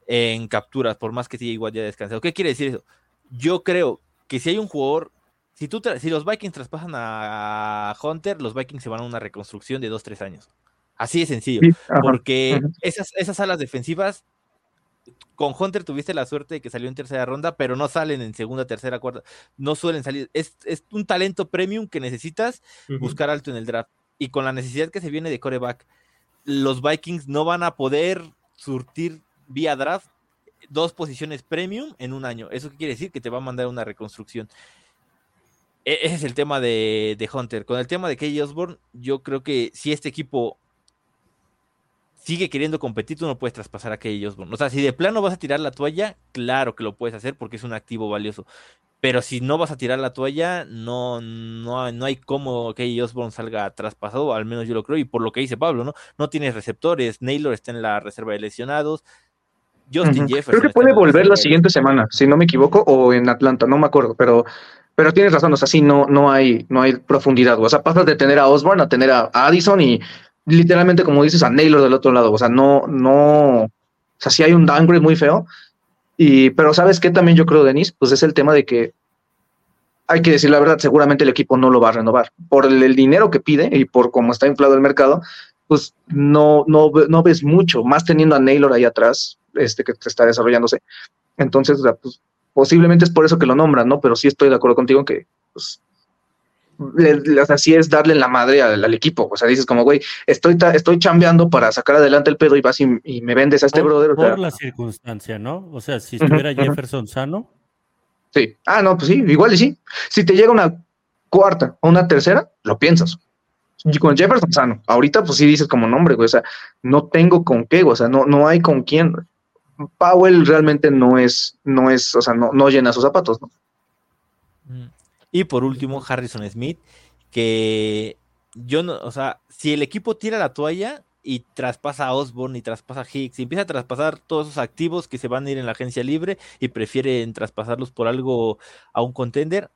D: en capturas, por más que TJ Watt ya descansado. ¿Qué quiere decir eso? Yo creo que si hay un jugador, si, tú si los Vikings traspasan a Hunter, los Vikings se van a una reconstrucción de 2-3 años. Así de sencillo, sí, porque ajá. esas, esas alas defensivas con Hunter tuviste la suerte de que salió en tercera ronda, pero no salen en segunda, tercera, cuarta. No suelen salir. Es, es un talento premium que necesitas uh -huh. buscar alto en el draft. Y con la necesidad que se viene de coreback, los Vikings no van a poder surtir vía draft dos posiciones premium en un año. ¿Eso qué quiere decir? Que te va a mandar una reconstrucción. E ese es el tema de, de Hunter. Con el tema de Key Osborne, yo creo que si este equipo sigue queriendo competir, tú no puedes traspasar a Key Osborne. O sea, si de plano vas a tirar la toalla, claro que lo puedes hacer porque es un activo valioso. Pero si no vas a tirar la toalla, no, no, no hay cómo Key Osborne salga traspasado, al menos yo lo creo, y por lo que dice Pablo, ¿no? No tienes receptores, Naylor está en la reserva de lesionados.
A: Justin uh -huh. Jefferson. Creo que puede volver la siguiente semana, si no me equivoco, o en Atlanta, no me acuerdo, pero pero tienes razón, o sea, sí, no, no hay, no hay profundidad, o sea, pasas de tener a Osborne a tener a Addison y literalmente, como dices, a Naylor del otro lado. O sea, no, no, o sea, sí hay un downgrade muy feo. Y, pero ¿sabes qué también yo creo, Denis? Pues es el tema de que hay que decir la verdad, seguramente el equipo no lo va a renovar. Por el, el dinero que pide y por cómo está inflado el mercado, pues no, no, no ves mucho, más teniendo a Naylor ahí atrás, este que está desarrollándose. Entonces, pues, posiblemente es por eso que lo nombran, ¿no? Pero sí estoy de acuerdo contigo en que, pues, le, le, o sea, sí es darle la madre al, al, equipo. O sea, dices como, güey, estoy, estoy chambeando para sacar adelante el pedo y vas y, y me vendes a este
C: por,
A: brother. O
C: por
A: sea,
C: la circunstancia, ¿no? O sea, si estuviera uh -huh, Jefferson sano.
A: Sí. Ah, no, pues sí, igual y sí. Si te llega una cuarta o una tercera, lo piensas. Y con Jefferson sano. Ahorita, pues sí dices como nombre, güey. O sea, no tengo con qué, o sea, no, no hay con quién. Powell realmente no es, no es, o sea, no, no llena sus zapatos, ¿no?
D: Y por último, Harrison Smith, que yo no, o sea, si el equipo tira la toalla y traspasa a Osborne y traspasa a Hicks y empieza a traspasar todos esos activos que se van a ir en la agencia libre y prefieren traspasarlos por algo a un contender,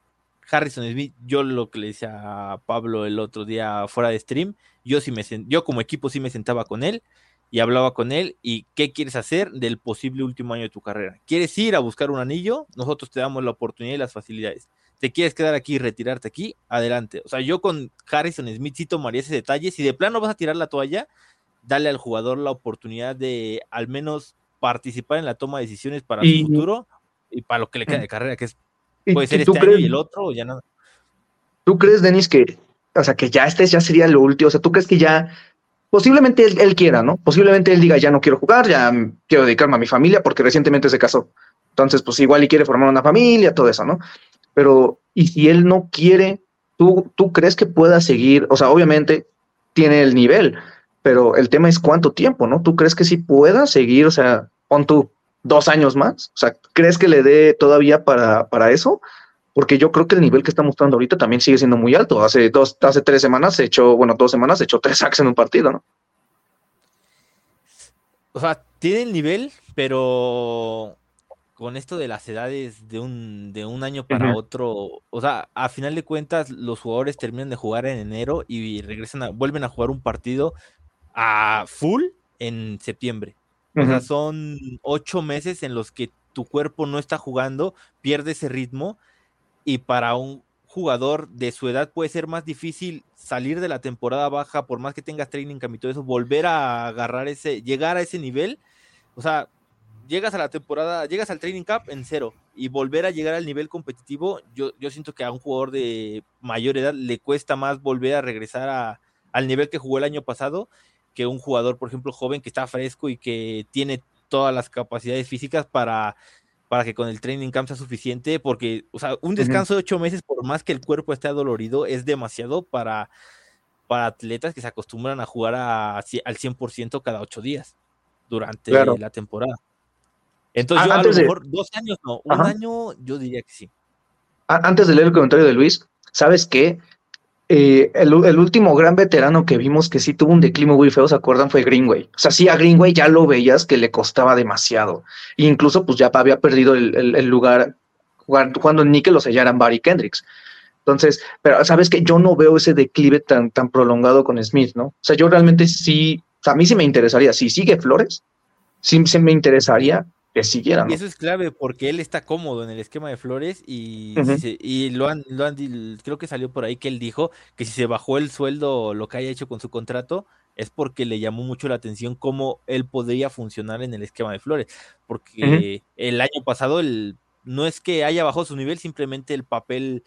D: Harrison Smith, yo lo que le decía a Pablo el otro día fuera de stream, yo sí me yo como equipo sí me sentaba con él y hablaba con él y qué quieres hacer del posible último año de tu carrera. ¿Quieres ir a buscar un anillo? Nosotros te damos la oportunidad y las facilidades. ¿Te quieres quedar aquí y retirarte aquí? Adelante. O sea, yo con Harrison Smith sí tomaría ese detalle. Si de plano vas a tirar la toalla, dale al jugador la oportunidad de al menos participar en la toma de decisiones para su futuro y para lo que le queda de carrera, que es puede ser este año y el otro o ya nada.
A: ¿Tú crees, Denis, que, o sea, que ya este ya sería lo último? O sea, ¿tú crees que ya posiblemente él, quiera, ¿no? Posiblemente él diga, ya no quiero jugar, ya quiero dedicarme a mi familia porque recientemente se casó. Entonces, pues igual y quiere formar una familia, todo eso, ¿no? Pero, ¿y si él no quiere? ¿Tú, tú crees que pueda seguir? O sea, obviamente tiene el nivel, pero el tema es cuánto tiempo, ¿no? ¿Tú crees que sí pueda seguir? O sea, pon tú dos años más. O sea, ¿crees que le dé todavía para, para eso? Porque yo creo que el nivel que está mostrando ahorita también sigue siendo muy alto. Hace dos, hace tres semanas se echó, bueno, dos semanas se echó tres sacks en un partido, ¿no?
D: O sea, tiene el nivel, pero con esto de las edades de un, de un año para otro, o sea, a final de cuentas, los jugadores terminan de jugar en enero y regresan a, vuelven a jugar un partido a full en septiembre. O sea, son ocho meses en los que tu cuerpo no está jugando, pierde ese ritmo y para un jugador de su edad puede ser más difícil salir de la temporada baja, por más que tengas training camp y todo eso, volver a agarrar ese, llegar a ese nivel. O sea, llegas a la temporada, llegas al training camp en cero y volver a llegar al nivel competitivo, yo, yo siento que a un jugador de mayor edad le cuesta más volver a regresar a, al nivel que jugó el año pasado que un jugador, por ejemplo, joven que está fresco y que tiene todas las capacidades físicas para, para que con el training camp sea suficiente, porque, o sea, un descanso de ocho meses, por más que el cuerpo esté adolorido, es demasiado para, para atletas que se acostumbran a jugar a, al 100% cada ocho días durante la temporada. Entonces, yo a lo mejor dos años no, un año yo diría que sí.
A: Antes de leer el comentario de Luis, ¿sabes qué? Eh, el, último gran veterano que vimos que sí tuvo un declino muy feo, ¿se acuerdan? Fue Greenway. O sea, sí, a Greenway ya lo veías que le costaba demasiado. incluso, pues ya había perdido el, lugar cuando Nickel lo sellaran Barry Kendricks. Entonces, pero sabes que yo no veo ese declive tan, tan prolongado con Smith, ¿no? O sea, yo realmente sí, a mí sí me interesaría, si sigue Flores, sí, sí me interesaría que siguieran.
D: Y eso es clave porque él está cómodo en el esquema de Flores y, y lo han, lo han, creo que salió por ahí que él dijo que si se bajó el sueldo, lo que haya hecho con su contrato, es porque le llamó mucho la atención cómo él podría funcionar en el esquema de Flores. Porque el año pasado el, no es que haya bajado su nivel, simplemente el papel,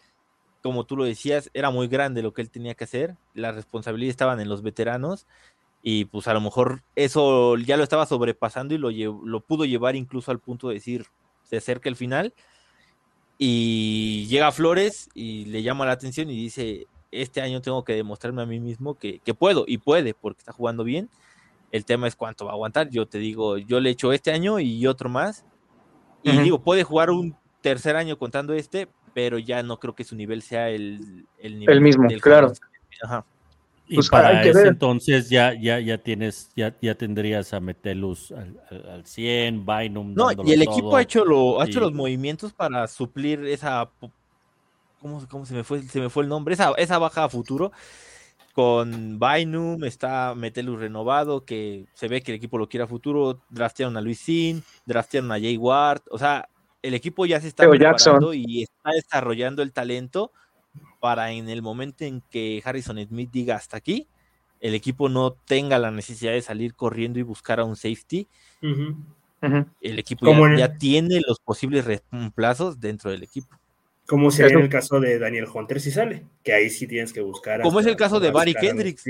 D: como tú lo decías, era muy grande lo que él tenía que hacer. Las responsabilidades estaban en los veteranos y pues a lo mejor eso ya lo estaba sobrepasando y lo, lo pudo llevar incluso al punto de decir, se acerca el final y llega Flores y le llama la atención y dice, este año tengo que demostrarme a mí mismo que, puedo y puede porque está jugando bien. El tema es cuánto va a aguantar. Yo te digo, yo le echo este año y otro más. Y digo, puede jugar un tercer año contando este, pero ya no creo que su nivel sea el, el nivel
A: el mismo, claro.
D: Ajá.
C: Y pues para ese entonces ya, ya, ya tienes, ya, ya tendrías a Metelus al, al, 100, Bynum.
D: No, y el equipo ha hecho, lo, ha hecho los movimientos para suplir esa. ¿Cómo, cómo se me fue? Se me fue el nombre, esa, esa baja a futuro. Con Bynum está Metelus renovado, que se ve que el equipo lo quiere a futuro. Draftearon a Luisín, draftearon a Jay Ward. O sea, el equipo ya se está preparando y está desarrollando el talento para en el momento en que Harrison Smith diga hasta aquí, el equipo no tenga la necesidad de salir corriendo y buscar a un safety. El equipo ya, tiene los posibles reemplazos dentro del equipo.
B: Como sería en el caso de Daniel Hunter si sale, que ahí sí tienes que buscar.
D: Como es el caso de Barry Kendricks.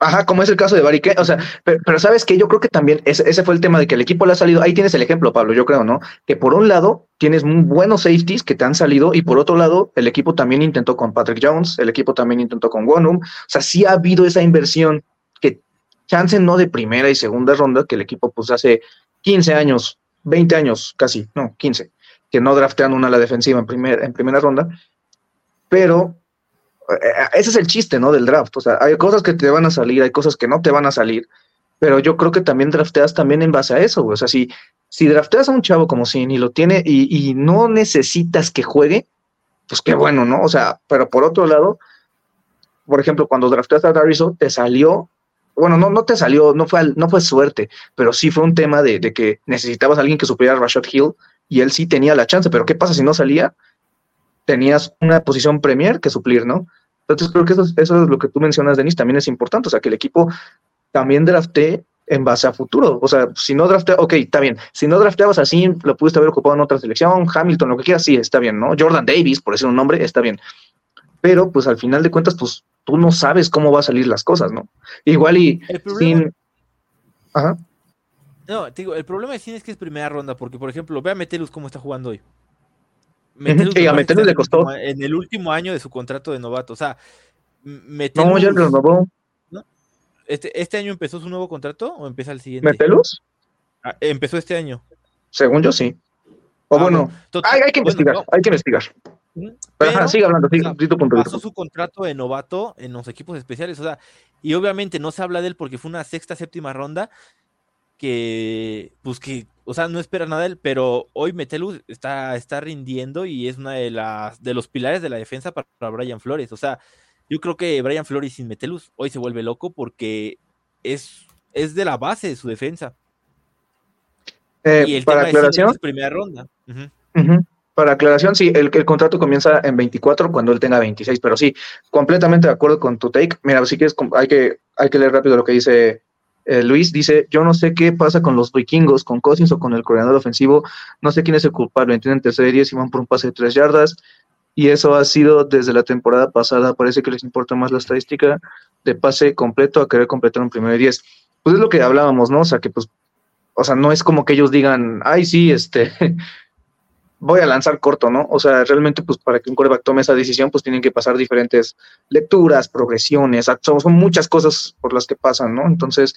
A: Ajá, como es el caso de Barry o sea, pero, sabes que yo creo que también ese, fue el tema de que el equipo le ha salido, ahí tienes el ejemplo, Pablo, yo creo, ¿no? Que por un lado tienes muy buenos safeties que te han salido y por otro lado el equipo también intentó con Patrick Jones, el equipo también intentó con Wonum, o sea, sí ha habido esa inversión que chance no de primera y segunda ronda, que el equipo pues hace 15 años, 20 años casi, no, 15, que no draftean una a la defensiva en, en primera ronda, pero ese es el chiste, ¿no? Del draft. O sea, hay cosas que te van a salir, hay cosas que no te van a salir, pero yo creo que también drafteas también en base a eso, güey. O sea, si, si drafteas a un chavo como si y lo tiene y, y no necesitas que juegue, pues qué bueno, ¿no? O sea, pero por otro lado, por ejemplo, cuando drafteaste a Dariso, te salió, bueno, no, no te salió, no fue, no fue suerte, pero sí fue un tema de, de que necesitabas a alguien que supiera a Rashad Hill y él sí tenía la chance, pero ¿qué pasa si no salía? Tenías una posición premier que suplir, ¿no? Entonces creo que eso, eso es lo que tú mencionas, Denis, también es importante, o sea, que el equipo también drafte en base a futuro. O sea, si no drafteas, ok, está bien. Si no drafteabas así, lo pudiste haber ocupado en otra selección, Hamilton, lo que quieras, sí, está bien, ¿no? Jordan Davis, por decir un nombre, está bien. Pero, pues al final de cuentas, pues tú no sabes cómo va a salir las cosas, ¿no? Igual y sin.
D: Ajá. No, te digo, el problema de cine es que es primera ronda, porque, por ejemplo, ve a Metelus cómo está jugando hoy.
A: Metelus, a Metelus le costó.
D: En el último año de su contrato de novato. O sea,
A: Metelus. No, ya renovó.
D: Este, ¿Este año empezó su nuevo contrato o empieza el siguiente?
A: ¿Metelus?
D: Ah, empezó este año.
A: Según yo, sí. O ah, bueno, hay, que investigar, hay que investigar. Pero, sigue hablando, sigue, punto
D: pasó su contrato de novato en los equipos especiales, o sea, y obviamente no se habla de él porque fue una sexta, séptima ronda que, pues que, o sea, no espera nada de él, pero hoy Metelus está, está rindiendo y es una de las de los pilares de la defensa para, para Brian Flores, o sea, yo creo que Brian Flores sin Metelus hoy se vuelve loco porque es, es de la base de su defensa.
A: Eh, y el para aclaración.
D: Es primera ronda.
A: Para aclaración, sí, el, el contrato comienza en 24 cuando él tenga 26, pero sí, completamente de acuerdo con tu take. Mira, si quieres, hay que, hay que leer rápido lo que dice eh, Luis. Dice: Yo no sé qué pasa con los vikingos, con Cousins o con el coordinador ofensivo. No sé quién es el culpable. Entienden tercera y 10 y van por un pase de 3 yardas y eso ha sido desde la temporada pasada. Parece que les importa más la estadística de pase completo a querer completar un primero de 10. Pues es lo que hablábamos, ¿no? O sea, que pues, o sea, no es como que ellos digan, ay, sí, este, voy a lanzar corto, ¿no? O sea, realmente, pues para que un coreback tome esa decisión, pues tienen que pasar diferentes lecturas, progresiones, son, muchas cosas por las que pasan, ¿no? Entonces,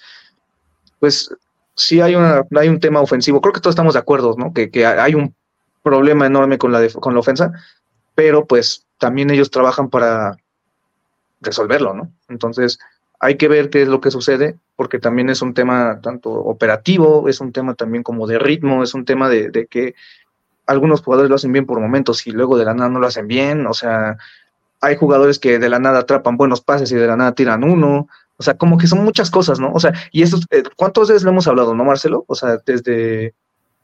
A: pues sí hay, una, hay un tema ofensivo. Creo que todos estamos de acuerdo, ¿no? Que, que hay un problema enorme con la, con la ofensa, pero pues también ellos trabajan para resolverlo, ¿no? Entonces, hay que ver qué es lo que sucede, porque también es un tema tanto operativo, es un tema también como de ritmo, es un tema de, que algunos jugadores lo hacen bien por momentos y luego de la nada no lo hacen bien, o sea, hay jugadores que de la nada atrapan buenos pases y de la nada tiran uno, o sea, como que son muchas cosas, ¿no? O sea, y esto, eh, ¿cuántas veces lo hemos hablado, no, Marcelo? O sea, desde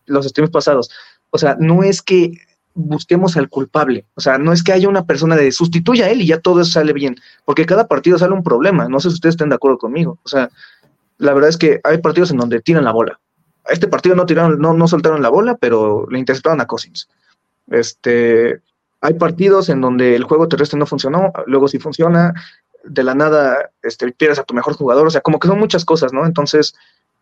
A: los streams pasados. O sea, no es que busquemos al culpable. O sea, no es que haya una persona de sustituya a él y ya todo eso sale bien, porque cada partido sale un problema. No sé si ustedes estén de acuerdo conmigo. O sea, la verdad es que hay partidos en donde tiran la bola. Este partido no tiraron, no, no soltaron la bola, pero le interceptaron a Cousins. Este, hay partidos en donde el juego terrestre no funcionó, luego sí funciona, de la nada este, pierdes a tu mejor jugador, o sea, como que son muchas cosas, ¿no? Entonces,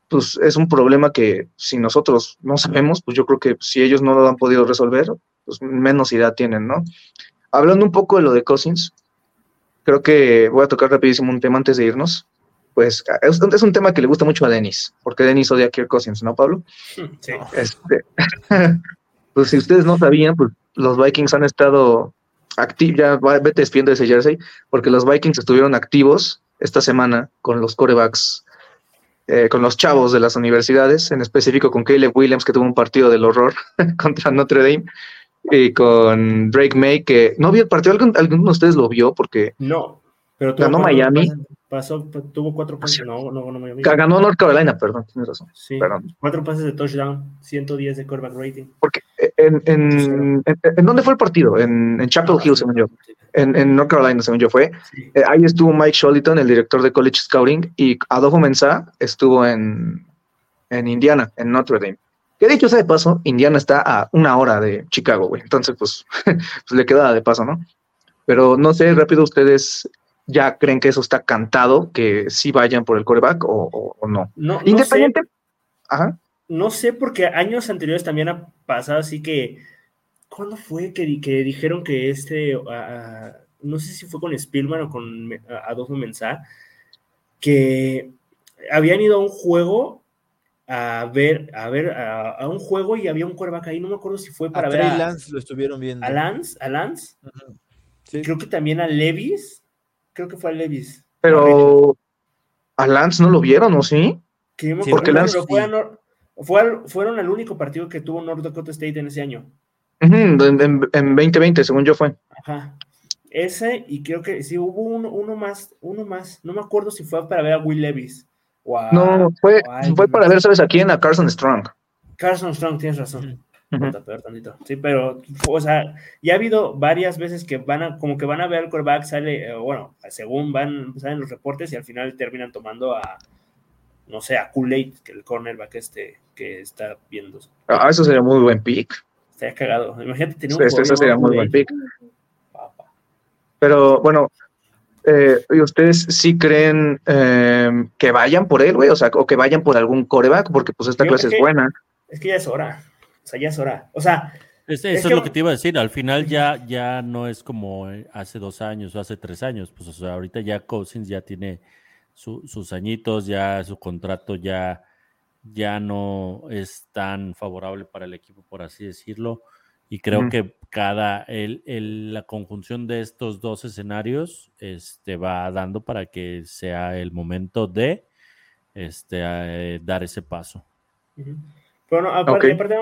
A: pues es un problema que si nosotros no sabemos, pues yo creo que si ellos no lo han podido resolver, pues menos idea tienen, ¿no? Hablando un poco de lo de Cousins, creo que voy a tocar rapidísimo un tema antes de irnos. Pues es, un tema que le gusta mucho a Denis, porque Denis odia a Kirk Cousins, ¿no, Pablo? Sí. Este, pues si ustedes no sabían, pues los Vikings han estado activos, ya vete despidiendo ese jersey, porque los Vikings estuvieron activos esta semana con los corebacks eh, con los chavos de las universidades, en específico con Caleb Williams, que tuvo un partido del horror contra Notre Dame, y con Drake May, que no vio el partido, ¿Algún, ¿alguno de ustedes lo vio? Porque
B: no, pero
A: ganó Miami.
B: Pasó, tuvo cuatro pases, no, no ganó Miami.
A: Ganó North Carolina, perdón, tienes razón.
B: Sí, cuatro pases de touchdown, 110 de quarterback rating.
A: Porque en, en, en, dónde fue el partido? En, en Chapel Hill, según yo. En, en, North Carolina, según yo fue. Eh, ahí estuvo Mike Sholiton, el director de College Scouting, y Adolfo Mensah estuvo en, en Indiana, en Notre Dame. Que dicho sea de paso, Indiana está a una hora de Chicago, güey. Entonces, pues, pues le queda de paso, ¿no? Pero no sé, rápido, ustedes ya creen que eso está cantado, que sí vayan por el coreback o, no.
B: No, Independiente. No sé, Ajá. No sé, porque años anteriores también ha pasado así que. ¿Cuándo fue que, que dijeron que este. no sé si fue con Spielman o con Adolfo Mensah, que habían ido a un juego a ver, a ver, a, un juego y había un coreback ahí, no me acuerdo si fue para ver
D: a Lance lo estuvieron viendo.
B: A Lance, a Lance. Creo que también a Levis. Creo que fue a Levis.
A: Pero a Lance no lo vieron, ¿o sí?
B: Que porque Lance fue fueron el único partido que tuvo North Dakota State en ese año.
A: en, 2020, según yo fue.
B: Ajá. Ese, y creo que sí, hubo uno, uno más, uno más. No me acuerdo si fue para ver a Will Levis.
A: No, fue, fue para ver, ¿sabes a quién? A Carson Strong.
B: Carson Strong, tienes razón. Sí, pero, o sea, ya ha habido varias veces que van a, como que van a ver el quarterback, sale, eh, bueno, según van, salen los reportes y al final terminan tomando a, no sé, a Kool-Aid, que el cornerback este que está viendo.
A: Ah, eso sería muy buen pick.
B: Estaría cagado. Imagínate tener
A: un Eso sería muy buen pick. Pero bueno, eh, ¿ustedes sí creen eh, que vayan por él, güey? O sea, o que vayan por algún coreback, porque pues esta clase es buena.
B: Es que ya es hora. O sea, ya es hora. O sea.
C: eso es, lo que te iba a decir. Al final ya, ya no es como hace dos años o hace tres años. Pues, o sea, ahorita ya Cousins ya tiene sus añitos, ya su contrato ya, ya no es tan favorable para el equipo, por así decirlo. Y creo que cada el, la conjunción de estos dos escenarios este, va dando para que sea el momento de este, eh, dar ese paso.
B: Pero aparte,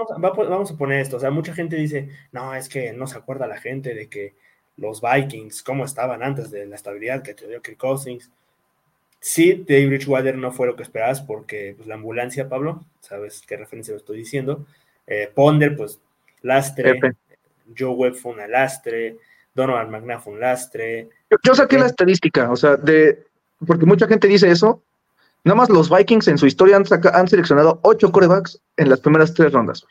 B: vamos, a poner esto, o sea, mucha gente dice, no, es que no se acuerda la gente de que los Vikings, cómo estaban antes de la estabilidad que te dio Kirk Cousins. Sí, David Bridgewater no fue lo que esperabas porque pues, la ambulancia, Pablo, sabes qué referencia lo estoy diciendo. Eh, Ponder, pues, lastre. Joe Webb fue un lastre. Donovan McNabb fue un lastre.
A: Yo, saqué la estadística, o sea, de, porque mucha gente dice eso, Nada más los Vikings en su historia han, seleccionado ocho corebacks en las primeras tres rondas.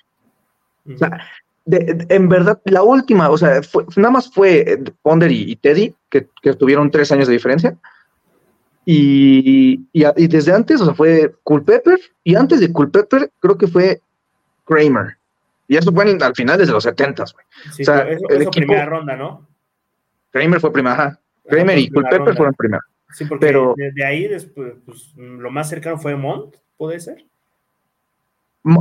A: O sea, en verdad, la última, o sea, nada más fue eh, Ponder y, Teddy, que, tuvieron tres años de diferencia. Y, desde antes, o sea, fue Culpepper, y antes de Culpepper, creo que fue Kramer. Y eso fue al final desde los 70, güey.
B: o sea, el primera ronda, ¿no?
A: Kramer fue primera, Kramer y Culpepper fueron primera.
B: Sí, porque pero, de, ahí después, pues, lo más cercano fue Mont, ¿puede ser?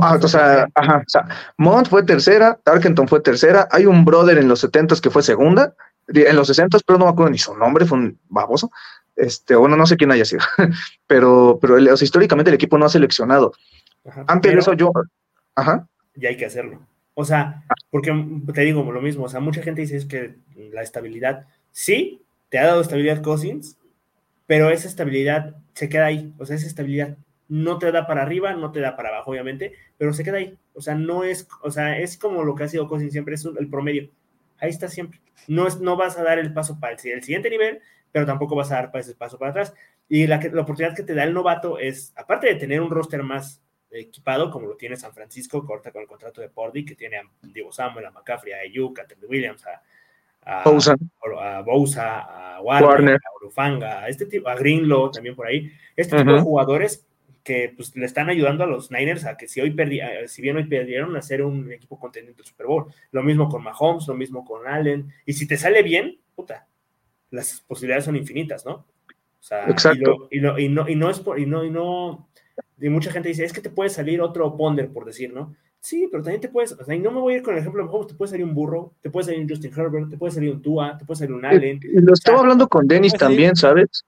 A: Ah, o, sea, ajá, o sea, Mont fue tercera, Tarkenton fue tercera, hay un brother en los 70 que fue segunda, en los 60 pero no me acuerdo ni su nombre, fue un baboso, este, bueno, no sé quién haya sido, pero, pero históricamente el equipo no ha seleccionado. Antes de eso yo, ajá.
B: Y hay que hacerlo. O sea, porque te digo lo mismo, o sea, mucha gente dice es que la estabilidad, sí, te ha dado estabilidad Cousins, pero esa estabilidad se queda ahí, o sea, esa estabilidad no te da para arriba, no te da para abajo, obviamente, pero se queda ahí, o sea, no es, o sea, es como lo que ha sido Cosin siempre, es el promedio, ahí está siempre, no, es, no vas a dar el paso para el, siguiente nivel, pero tampoco vas a dar ese paso para atrás, y la, oportunidad que te da el novato es, aparte de tener un roster más equipado, como lo tiene San Francisco, corta con el contrato de Pordy, que tiene a Diego Samuel, a McCaffrey, a Ayuk, a Williams, a a Bousa, a, Warner, a Urufanga, a este tipo, a Greenlow también por ahí, este tipo de jugadores que pues, le están ayudando a los Niners a que si hoy si bien hoy perdieron, a ser un equipo contendiente del Super Bowl. Lo mismo con Mahomes, lo mismo con Allen. Y si te sale bien, puta, las posibilidades son infinitas, ¿no? O sea,
A: Exacto.
B: Y, no, y no es por, y no, y no, y mucha gente dice, es que te puede salir otro ponder, por decir, ¿no? Sí, pero también te puedes, o sea, y no me voy a ir con el ejemplo de Mahomes, te puede salir un burro, te puede salir un Justin Herbert, te puede salir un Tua, te puede salir un Allen.
A: Y lo estaba hablando con Dennis también, ¿sabes?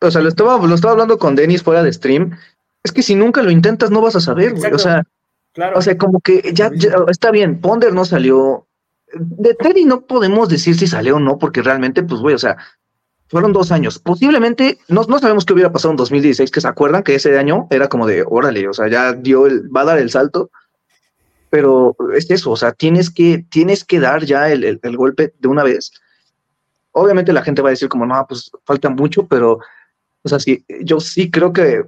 A: O sea, lo estaba, lo estaba hablando con Dennis fuera de stream. Es que si nunca lo intentas, no vas a saber, güey. O sea, claro. o sea, como que ya, está bien, Ponder no salió. De Teddy no podemos decir si salió o no, porque realmente, pues, güey, o sea, fueron dos años. Posiblemente, no, no sabemos qué hubiera pasado en 2016, que se acuerdan que ese año era como de, órale, o sea, ya dio el, va a dar el salto pero es eso, o sea, tienes que, tienes que dar ya el, golpe de una vez. Obviamente la gente va a decir como, no, pues falta mucho, pero, o sea, sí, yo sí creo que,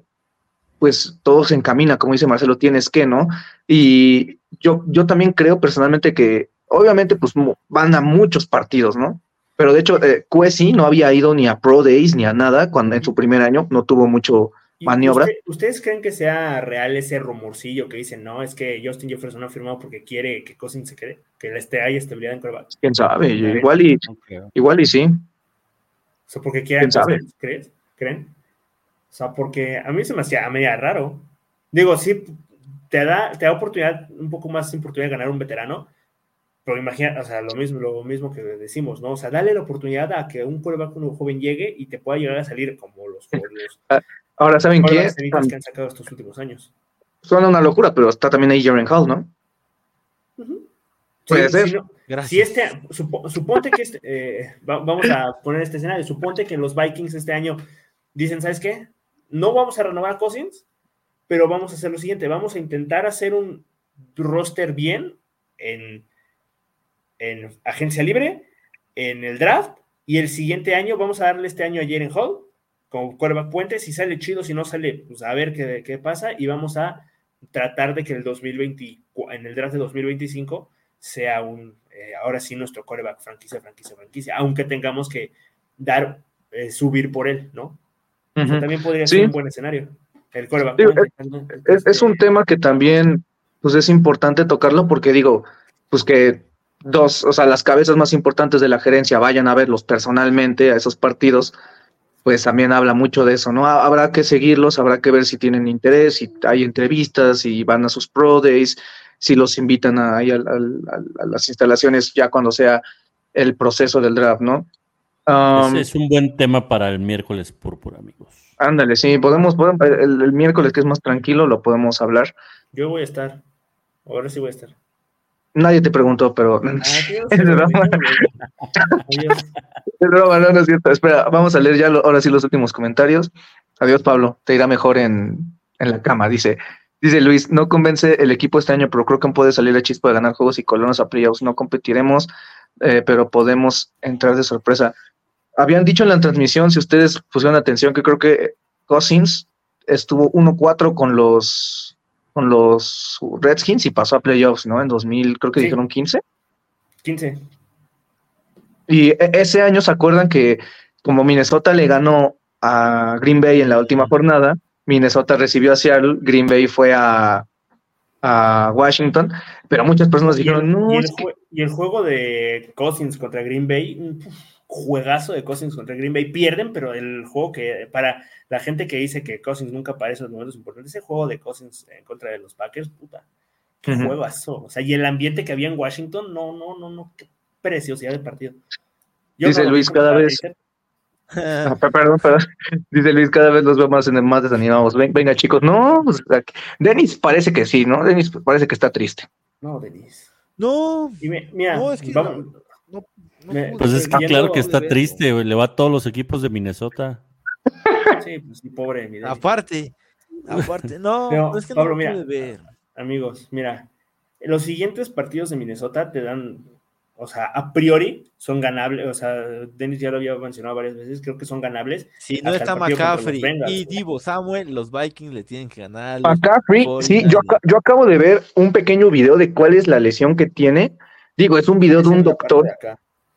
A: pues todo se encamina, como dice Marcelo, tienes que, ¿no? Y yo, yo también creo personalmente que, obviamente, pues van a muchos partidos, ¿no? Pero de hecho, eh, no había ido ni a Pro Days ni a nada cuando en su primer año, no tuvo mucho, maniobra.
B: ¿Ustedes creen que sea real ese rumorcillo que dicen, no, es que Justin Jefferson ha firmado porque quiere que Cousins se quede, que esté haya estabilidad en quarterback?
A: ¿Quién sabe? Igual y, igual y sí. O
B: sea, porque quieren, ¿crees? ¿Creen? O sea, porque a mí se me hacía media raro. Digo, sí, te da, te da oportunidad, un poco más oportunidad de ganar un veterano, Pero imagina, o sea, lo mismo, lo mismo que decimos, ¿no? O sea, dale la oportunidad a que un quarterback un joven llegue y te pueda llegar a salir como los, los
A: ah, Ahora, ¿saben qué?
B: que han sacado estos últimos años.
A: Suena una locura, pero está también ahí Jaren Hall, ¿no? Puede ser.
B: Si, este, suponte que este, eh, vamos a poner este escenario, suponte que los Vikings este año dicen, ¿sabes qué? No vamos a renovar a Cousins, pero vamos a hacer lo siguiente, vamos a intentar hacer un roster bien en, en agencia libre, en el draft, y el siguiente año vamos a darle este año a Jaren Hall como quarterback puente, si sale chido, si no sale, pues a ver qué, qué pasa, y vamos a tratar de que el 2020, en el draft de 2025 sea un, eh, ahora sí nuestro coreback franquicia, franquicia, franquicia, aunque tengamos que dar, eh, subir por él, ¿no? también podría ser un buen escenario. El coreback.
A: es, un tema que también, pues es importante tocarlo porque digo, pues que dos, o sea, las cabezas más importantes de la gerencia vayan a verlos personalmente a esos partidos, pues también habla mucho de eso, ¿no? Habrá que seguirlos, habrá que ver si tienen interés, si hay entrevistas, si van a sus pro days, si los invitan a, a, las instalaciones ya cuando sea el proceso del draft, ¿no?
C: Um, Ese es un buen tema para el miércoles púrpura, amigos.
A: Ándale, sí, podemos, podemos el, miércoles que es más tranquilo, lo podemos hablar.
B: Yo voy a estar, ahora sí voy a estar.
A: Nadie te preguntó, pero. Ah, es broma, no, no es cierto. Espera, vamos a leer ya ahora sí los últimos comentarios. Adiós, Pablo. Te irá mejor en, en la cama. Dice, Dice Luis, no convence el equipo este año, pero creo que puede salir la chispa de ganar juegos y colonos a playoffs. No competiremos, eh, pero podemos entrar de sorpresa. Habían dicho en la transmisión, si ustedes pusieron atención, que creo que Cousins estuvo 1-4 con los con los Redskins y pasó a playoffs, ¿no? En 2000, creo que dijeron 15.
B: 15.
A: Y e, ese año se acuerdan que como Minnesota le ganó a Green Bay en la última jornada, Minnesota recibió a Seattle, Green Bay fue a, Washington, pero muchas personas dijeron, no.
B: Y el, juego de Cousins contra Green Bay, un juegazo de Cousins contra Green Bay, pierden, pero el juego que, para la gente que dice que Cousins nunca aparece en los momentos importantes, ese juego de Cousins en contra de los Packers, puta, qué juegazo. O sea, y el ambiente que había en Washington, no, no, no, no, qué preciosidad de partido.
A: Dice Luis, cada vez. Ah, perdón, perdón. Dice Luis, cada vez los veo más, en, más desanimados. venga, chicos, no. Pues, Denis parece que sí, ¿no? Denis parece que está triste.
B: No, Denis.
D: No.
B: mira, no, es que
C: pues es que claro que está triste, Le va a todos los equipos de Minnesota.
B: Sí, pues sí, pobre. Mi
D: aparte, aparte, no, es que Pablo, mira, ver.
B: Amigos, mira, los siguientes partidos de Minnesota te dan o sea, a priori son ganables, o sea, Dennis ya lo había mencionado varias veces, creo que son ganables.
D: Si no está McCaffrey y Divo Samuel, los Vikings le tienen que ganar.
A: McCaffrey, sí, yo, yo acabo de ver un pequeño video de cuál es la lesión que tiene. Digo, es un video de un doctor.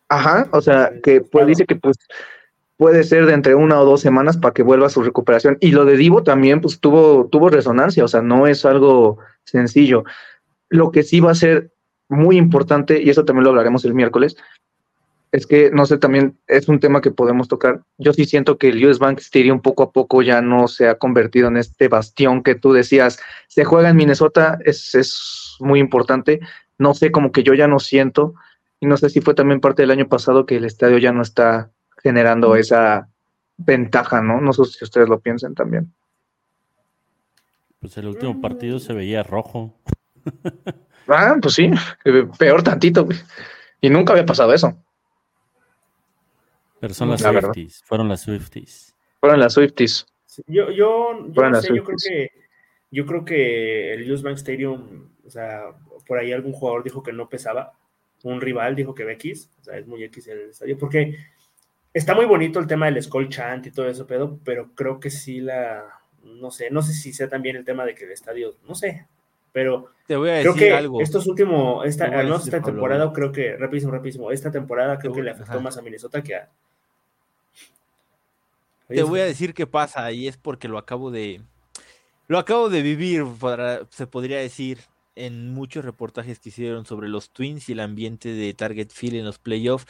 A: Ajá, o sea, que pues dice que pues puede ser de entre una o dos semanas para que vuelva a su recuperación. Y lo de Divo también, pues tuvo, tuvo resonancia, o sea, no es algo sencillo. Lo que sí va a ser muy importante, y eso también lo hablaremos el miércoles, es que, no sé, también es un tema que podemos tocar. Yo sí siento que el US Bank Stadium poco a poco ya no se ha convertido en este bastión que tú decías, se juega en Minnesota, es, es muy importante. No sé, como que yo ya no siento, y no sé si fue también parte del año pasado que el estadio ya no está generando esa ventaja, ¿no? No sé si ustedes lo piensen también.
C: Pues el último partido se veía rojo.
A: Ah, pues sí, peor tantito, Y nunca había pasado eso.
C: Pero son las Swifties, fueron las Swifties.
A: Fueron las Swifties.
B: Yo, yo, yo, sé, yo creo que yo creo que el US Bank Stadium, o sea, por ahí algún jugador dijo que no pesaba, un rival dijo que X, o sea, es muy X el estadio, porque está muy bonito el tema del Skull Chant y todo eso, pero, pero creo que sí la, no sé, no sé si sea también el tema de que el estadio, no sé, pero
D: te voy a decir creo que algo.
B: Estos últimos, esta, esta temporada, creo que, rapidísimo, rapidísimo, esta temporada creo que le afectó más a Minnesota que a.
D: Te voy a decir qué pasa y es porque lo acabo de. Lo acabo de vivir, se podría decir, en muchos reportajes que hicieron sobre los Twins y el ambiente de Target Field en los playoffs.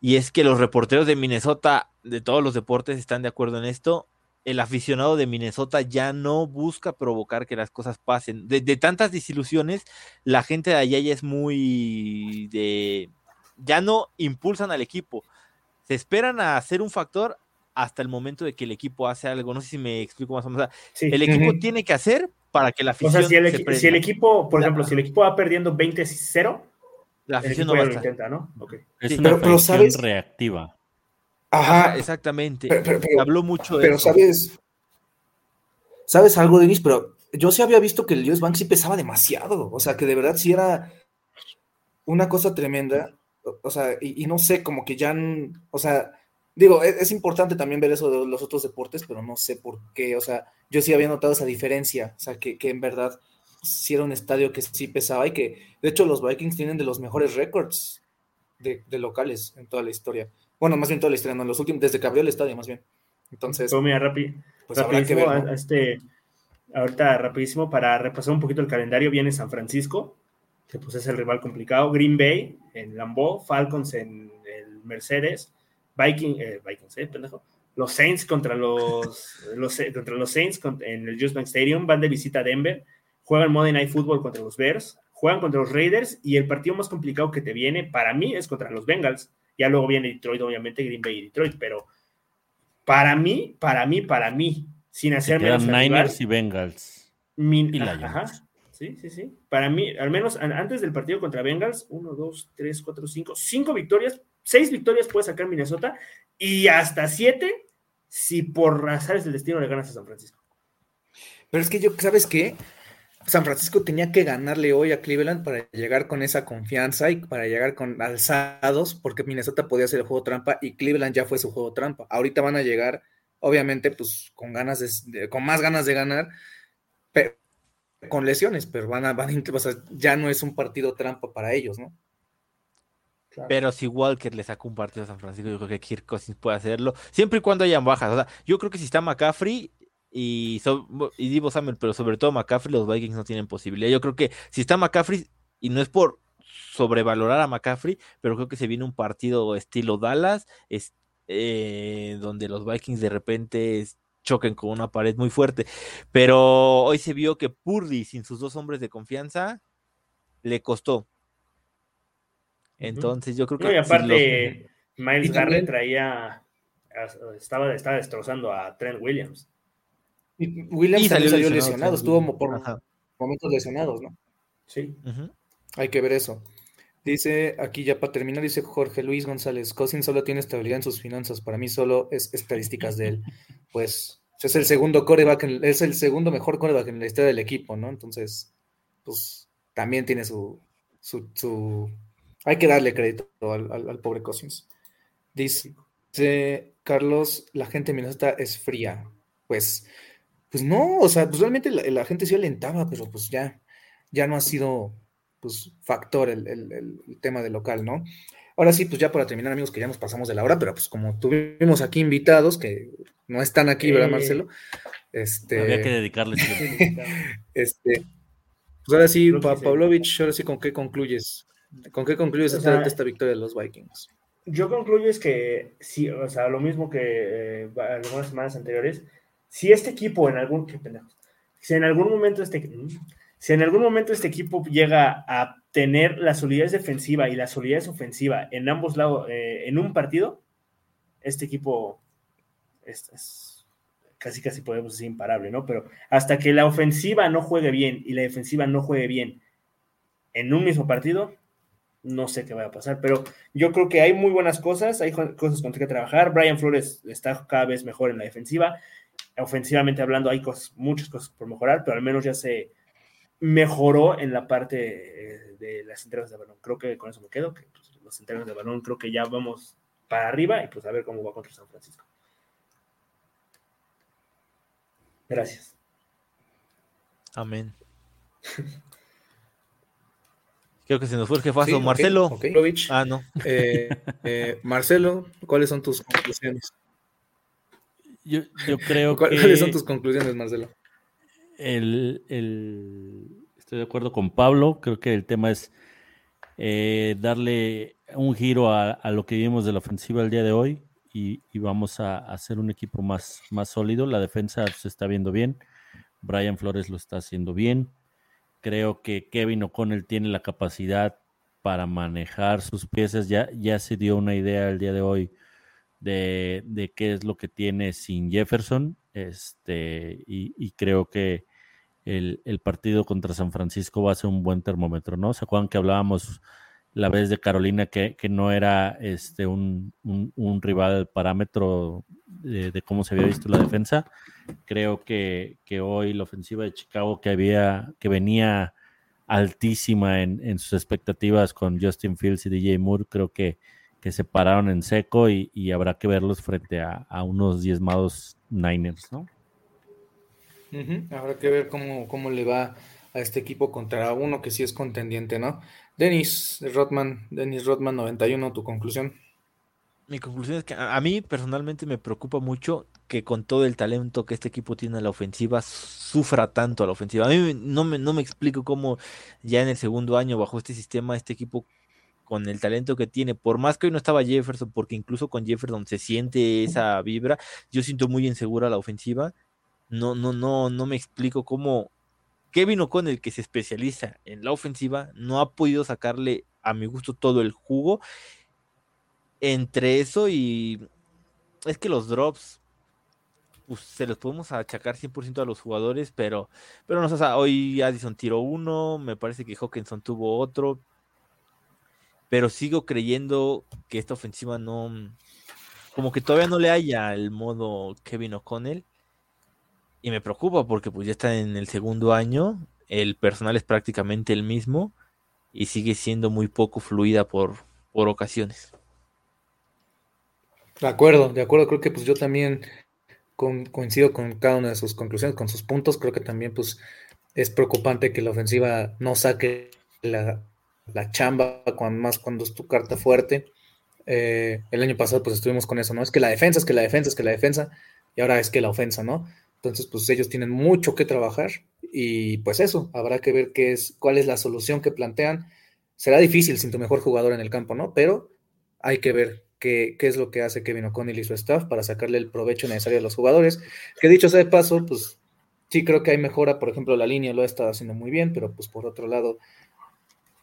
D: Y es que los reporteros de Minnesota, de todos los deportes, están de acuerdo en esto. el aficionado de Minnesota ya no busca provocar que las cosas pasen. De, tantas desilusiones, la gente de allá ya es muy de... ya no impulsan al equipo. Se esperan a hacer un factor hasta el momento de que el equipo hace algo. No sé si me explico más o menos. el equipo tiene que hacer para que la afición.
B: O sea, si el, equipo, por ejemplo, si el equipo va perdiendo 20-0, la afición no va a estar. Intenta, ¿no?
C: Es una pero, reactiva.
D: Ajá, exactamente. Pero, Habló mucho
A: de Pero sabes, sabes algo, Denis, pero yo sí había visto que el US Bank sí pesaba demasiado. O sea, que de verdad sí era una cosa tremenda. O, sea, y, no sé, como que ya, o sea, digo, e, es, importante también ver eso de los otros deportes, pero no sé por qué. O sea, yo sí había notado esa diferencia. O sea, que, que en verdad sí era un estadio que sí pesaba y que, de hecho, los Vikings tienen de los mejores récords de, de locales en toda la historia. Bueno, más bien toda la historia, no, los últimos, desde que abrió el estadio, más bien. Entonces.
B: Pues mira, pues rapidísimo, este, ahorita rapidísimo, para repasar un poquito el calendario, viene San Francisco, que pues es el rival complicado, Green Bay en Lambeau, Falcons en el Mercedes, Viking, eh, Vikings, eh, pendejo. Los Saints contra los, los, contra los Saints en el Just Bank Stadium, van de visita a Denver, juegan Monday Night Football contra los Bears, juegan contra los Raiders y el partido más complicado que te viene para mí es contra los Bengals. Ya luego viene Detroit, obviamente, Green Bay y Detroit, pero para mí, para mí, para mí, sin hacer
C: menos. Niners y Bengals.
B: y ajá, sí, sí, sí. Para mí, al menos antes del partido contra Bengals, uno, dos, tres, cuatro, cinco, cinco victorias, seis victorias puede sacar Minnesota y hasta siete si por razones del destino le ganas a San Francisco.
A: Pero es que yo, ¿sabes qué? San Francisco tenía que ganarle hoy a Cleveland para llegar con esa confianza y para llegar con alzados, porque Minnesota podía hacer el juego trampa y Cleveland ya fue su juego trampa. Ahorita van a llegar, obviamente, pues con ganas de, con más ganas de ganar, pero, con lesiones, pero van a, van a, ya no es un partido trampa para ellos, ¿no?
D: Pero si Walker le saca un partido a San Francisco, yo creo que Kirk Cousins puede hacerlo, siempre y cuando hayan bajas. O sea, yo creo que si está McCaffrey, y, y Divo Samuel, pero sobre todo McCaffrey, los Vikings no tienen posibilidad. Yo creo que si está McCaffrey, y no es por sobrevalorar a McCaffrey, pero creo que se viene un partido estilo Dallas, es, eh, donde los Vikings de repente choquen con una pared muy fuerte. Pero hoy se vio que Purdy, sin sus dos hombres de confianza, le costó. Entonces yo creo que...
B: y aparte, Miles Garrett traía, estaba, estaba destrozando a Trent Williams.
A: Williams salió, lesionado, estuvo por momentos lesionados, ¿no?
B: Sí.
A: Hay que ver eso. Dice aquí ya para terminar, dice Jorge Luis González, Cousin solo tiene estabilidad en sus finanzas, para mí solo es estadísticas de él. Pues es el segundo coreback, es el segundo mejor coreback en la historia del equipo, ¿no? Entonces, pues también tiene su, su, hay que darle crédito al, pobre Cousins. Dice, dice Carlos, la gente en Minnesota es fría. Pues pues no, o sea, pues realmente la, gente sí alentaba, pero pues ya, ya no ha sido pues factor el, tema del local, ¿no? Ahora sí, pues ya para terminar, amigos, que ya nos pasamos de la hora, pero pues como tuvimos aquí invitados que no están aquí, ¿verdad, Marcelo?
C: Este, Había que dedicarles.
A: este, pues ahora sí, Pavlovich, ahora sí, ¿con qué concluyes? ¿Con qué concluyes esta, victoria de los Vikings?
B: Yo concluyo es que sí, o sea, lo mismo que eh, algunas semanas anteriores, si este equipo en algún, si en algún momento este, si en algún momento este equipo llega a tener la solidez defensiva y la solidez ofensiva en ambos lados, eh, en un partido, este equipo es, casi casi podemos decir imparable, ¿no? Pero hasta que la ofensiva no juegue bien y la defensiva no juegue bien en un mismo partido, no sé qué va a pasar, pero yo creo que hay muy buenas cosas, hay cosas con que trabajar. Brian Flores está cada vez mejor en la defensiva ofensivamente hablando hay cosas, muchas cosas por mejorar, pero al menos ya se mejoró en la parte eh, de las entregas de balón. Creo que con eso me quedo, que pues, las entregas de balón creo que ya vamos para arriba y pues a ver cómo va contra San Francisco. Gracias.
D: Amén. Creo que se nos fue el jefazo. Marcelo.
A: Ah, no. Eh, eh, Marcelo, ¿cuáles son tus conclusiones?
C: Yo, creo
A: que. ¿Cuáles son tus conclusiones, Marcelo?
C: El, estoy de acuerdo con Pablo. Creo que el tema es eh, darle un giro a, lo que vimos de la ofensiva el día de hoy y, vamos a hacer un equipo más, más sólido. La defensa se está viendo bien. Brian Flores lo está haciendo bien. Creo que Kevin O'Connell tiene la capacidad para manejar sus piezas. Ya, ya se dio una idea el día de hoy de, de qué es lo que tiene sin Jefferson. Este, y, creo que el, el, partido contra San Francisco va a ser un buen termómetro, ¿no? ¿Se acuerdan que hablábamos la vez de Carolina que, no era este un, un, rival parámetro de, cómo se había visto la defensa? Creo que, que, hoy la ofensiva de Chicago que había, que venía altísima en, sus expectativas con Justin Fields y DJ Moore, creo que, que se pararon en seco y, habrá que verlos frente a, unos diezmados Niners, ¿no?
A: Habrá que ver cómo, cómo le va a este equipo contra uno que sí es contendiente, ¿no? Denis Rodman, Denis Rodman 91, tu conclusión.
D: Mi conclusión es que a mí personalmente me preocupa mucho que con todo el talento que este equipo tiene en la ofensiva, sufra tanto a la ofensiva. A mí no me, no me explico cómo ya en el segundo año bajo este sistema, este equipo con el talento que tiene, por más que hoy no estaba Jefferson, porque incluso con Jefferson se siente esa vibra, yo siento muy insegura la ofensiva. No, no, no, no me explico cómo Kevin O'Connell, que se especializa en la ofensiva, no ha podido sacarle a mi gusto todo el jugo. Entre eso y es que los drops pues, se los podemos achacar 100% a los jugadores, pero, pero no sé, hoy Addison tiró uno, me parece que Hawkinson tuvo otro, pero sigo creyendo que esta ofensiva no, como que todavía no le haya el modo Kevin O'Connell y me preocupa porque pues ya está en el segundo año, el personal es prácticamente el mismo y sigue siendo muy poco fluida por, por ocasiones.
A: De acuerdo, de acuerdo, creo que pues yo también coincido con cada una de sus conclusiones, con sus puntos, creo que también pues es preocupante que la ofensiva no saque la, chamba cuando, más cuando es tu carta fuerte. Eh, el año pasado pues estuvimos con eso, ¿no? Es que la defensa, es que la defensa, es que la defensa, y ahora es que la ofensa, ¿no? Entonces, pues ellos tienen mucho que trabajar y pues eso, habrá que ver qué es, cuál es la solución que plantean. Será difícil sin tu mejor jugador en el campo, ¿no? Pero hay que ver qué, qué es lo que hace Kevin O'Connell y su staff para sacarle el provecho necesario a los jugadores. Que dicho sea de paso, pues sí creo que hay mejora, por ejemplo, la línea lo ha estado haciendo muy bien, pero pues por otro lado,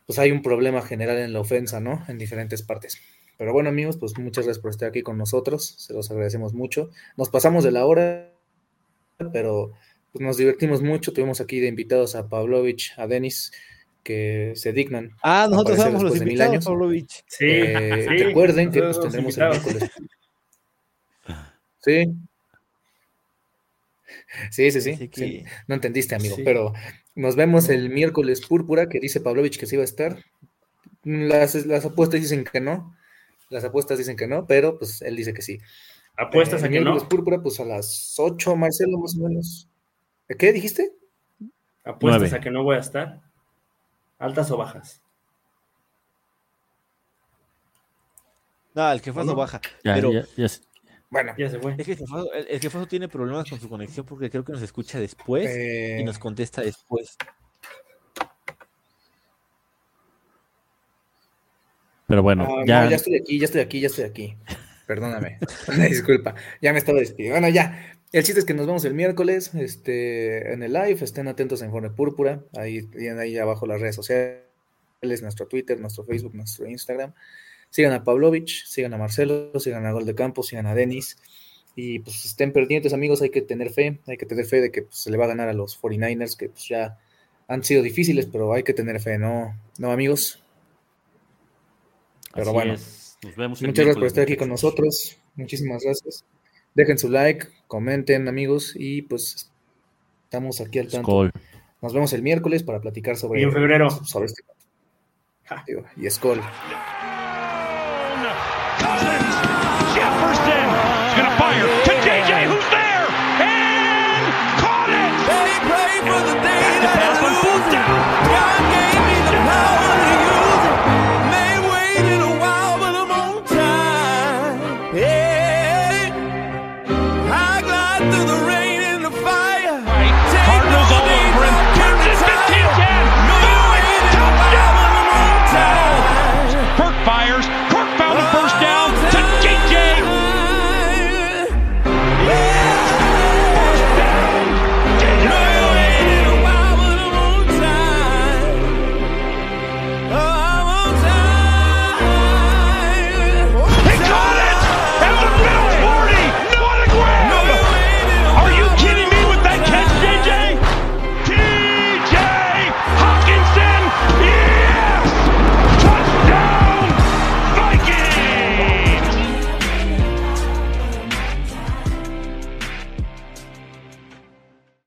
A: pues hay un problema general en la ofensa, ¿no? En diferentes partes. Pero bueno, amigos, pues muchas gracias por estar aquí con nosotros, se los agradecemos mucho. Nos pasamos de la hora, pero pues, nos divertimos mucho. Tuvimos aquí de invitados a Pavlovich, a Denis, que se dignan.
D: Ah, nosotros somos los invitados, Pavlovich.
A: Sí, eh, Recuerden que pues, tendremos el miércoles. Sí. Sí, sí, sí, No entendiste, amigo, pero nos vemos el miércoles púrpura, que dice Pavlovich que sí va a estar. Las, las apuestas dicen que no. Las apuestas dicen que no, pero pues él dice que sí.
B: ¿Apuestas eh, a que no?
A: Púrpura, pues a las 8, Marcelo, más o menos. ¿Qué dijiste?
B: ¿Apuestas a que no voy a estar? ¿Altas o bajas?
D: No, el jefazo baja. pero,
A: bueno,
B: ya se fue.
D: Es que el jefazo, tiene problemas con su conexión porque creo que nos escucha después y eh. nos contesta después.
C: Pero bueno,
A: ah, ya... ya estoy aquí, ya estoy aquí, ya estoy aquí. Perdóname, disculpa, ya me estaba despidiendo. Bueno, ya, el chiste es que nos vemos el miércoles este, en el live, estén atentos a Informe Púrpura, ahí tienen ahí abajo las redes sociales, nuestro Twitter, nuestro Facebook, nuestro Instagram. Sigan a Pavlovich, sigan a Marcelo, sigan a Gol de Campo, sigan a Denis. Y pues estén pendientes, amigos, hay que tener fe, hay que tener fe de que pues, se le va a ganar a los 49ers, que pues ya han sido difíciles, pero hay que tener fe, ¿no? ¿No, amigos? Pero bueno. Muchas gracias por estar aquí con nosotros. Muchísimas gracias. Dejen su like, comenten, amigos, y pues estamos aquí al tanto. Nos vemos el miércoles para platicar sobre.
B: Y en febrero.
A: Sobre este. Y Skull. Jefferson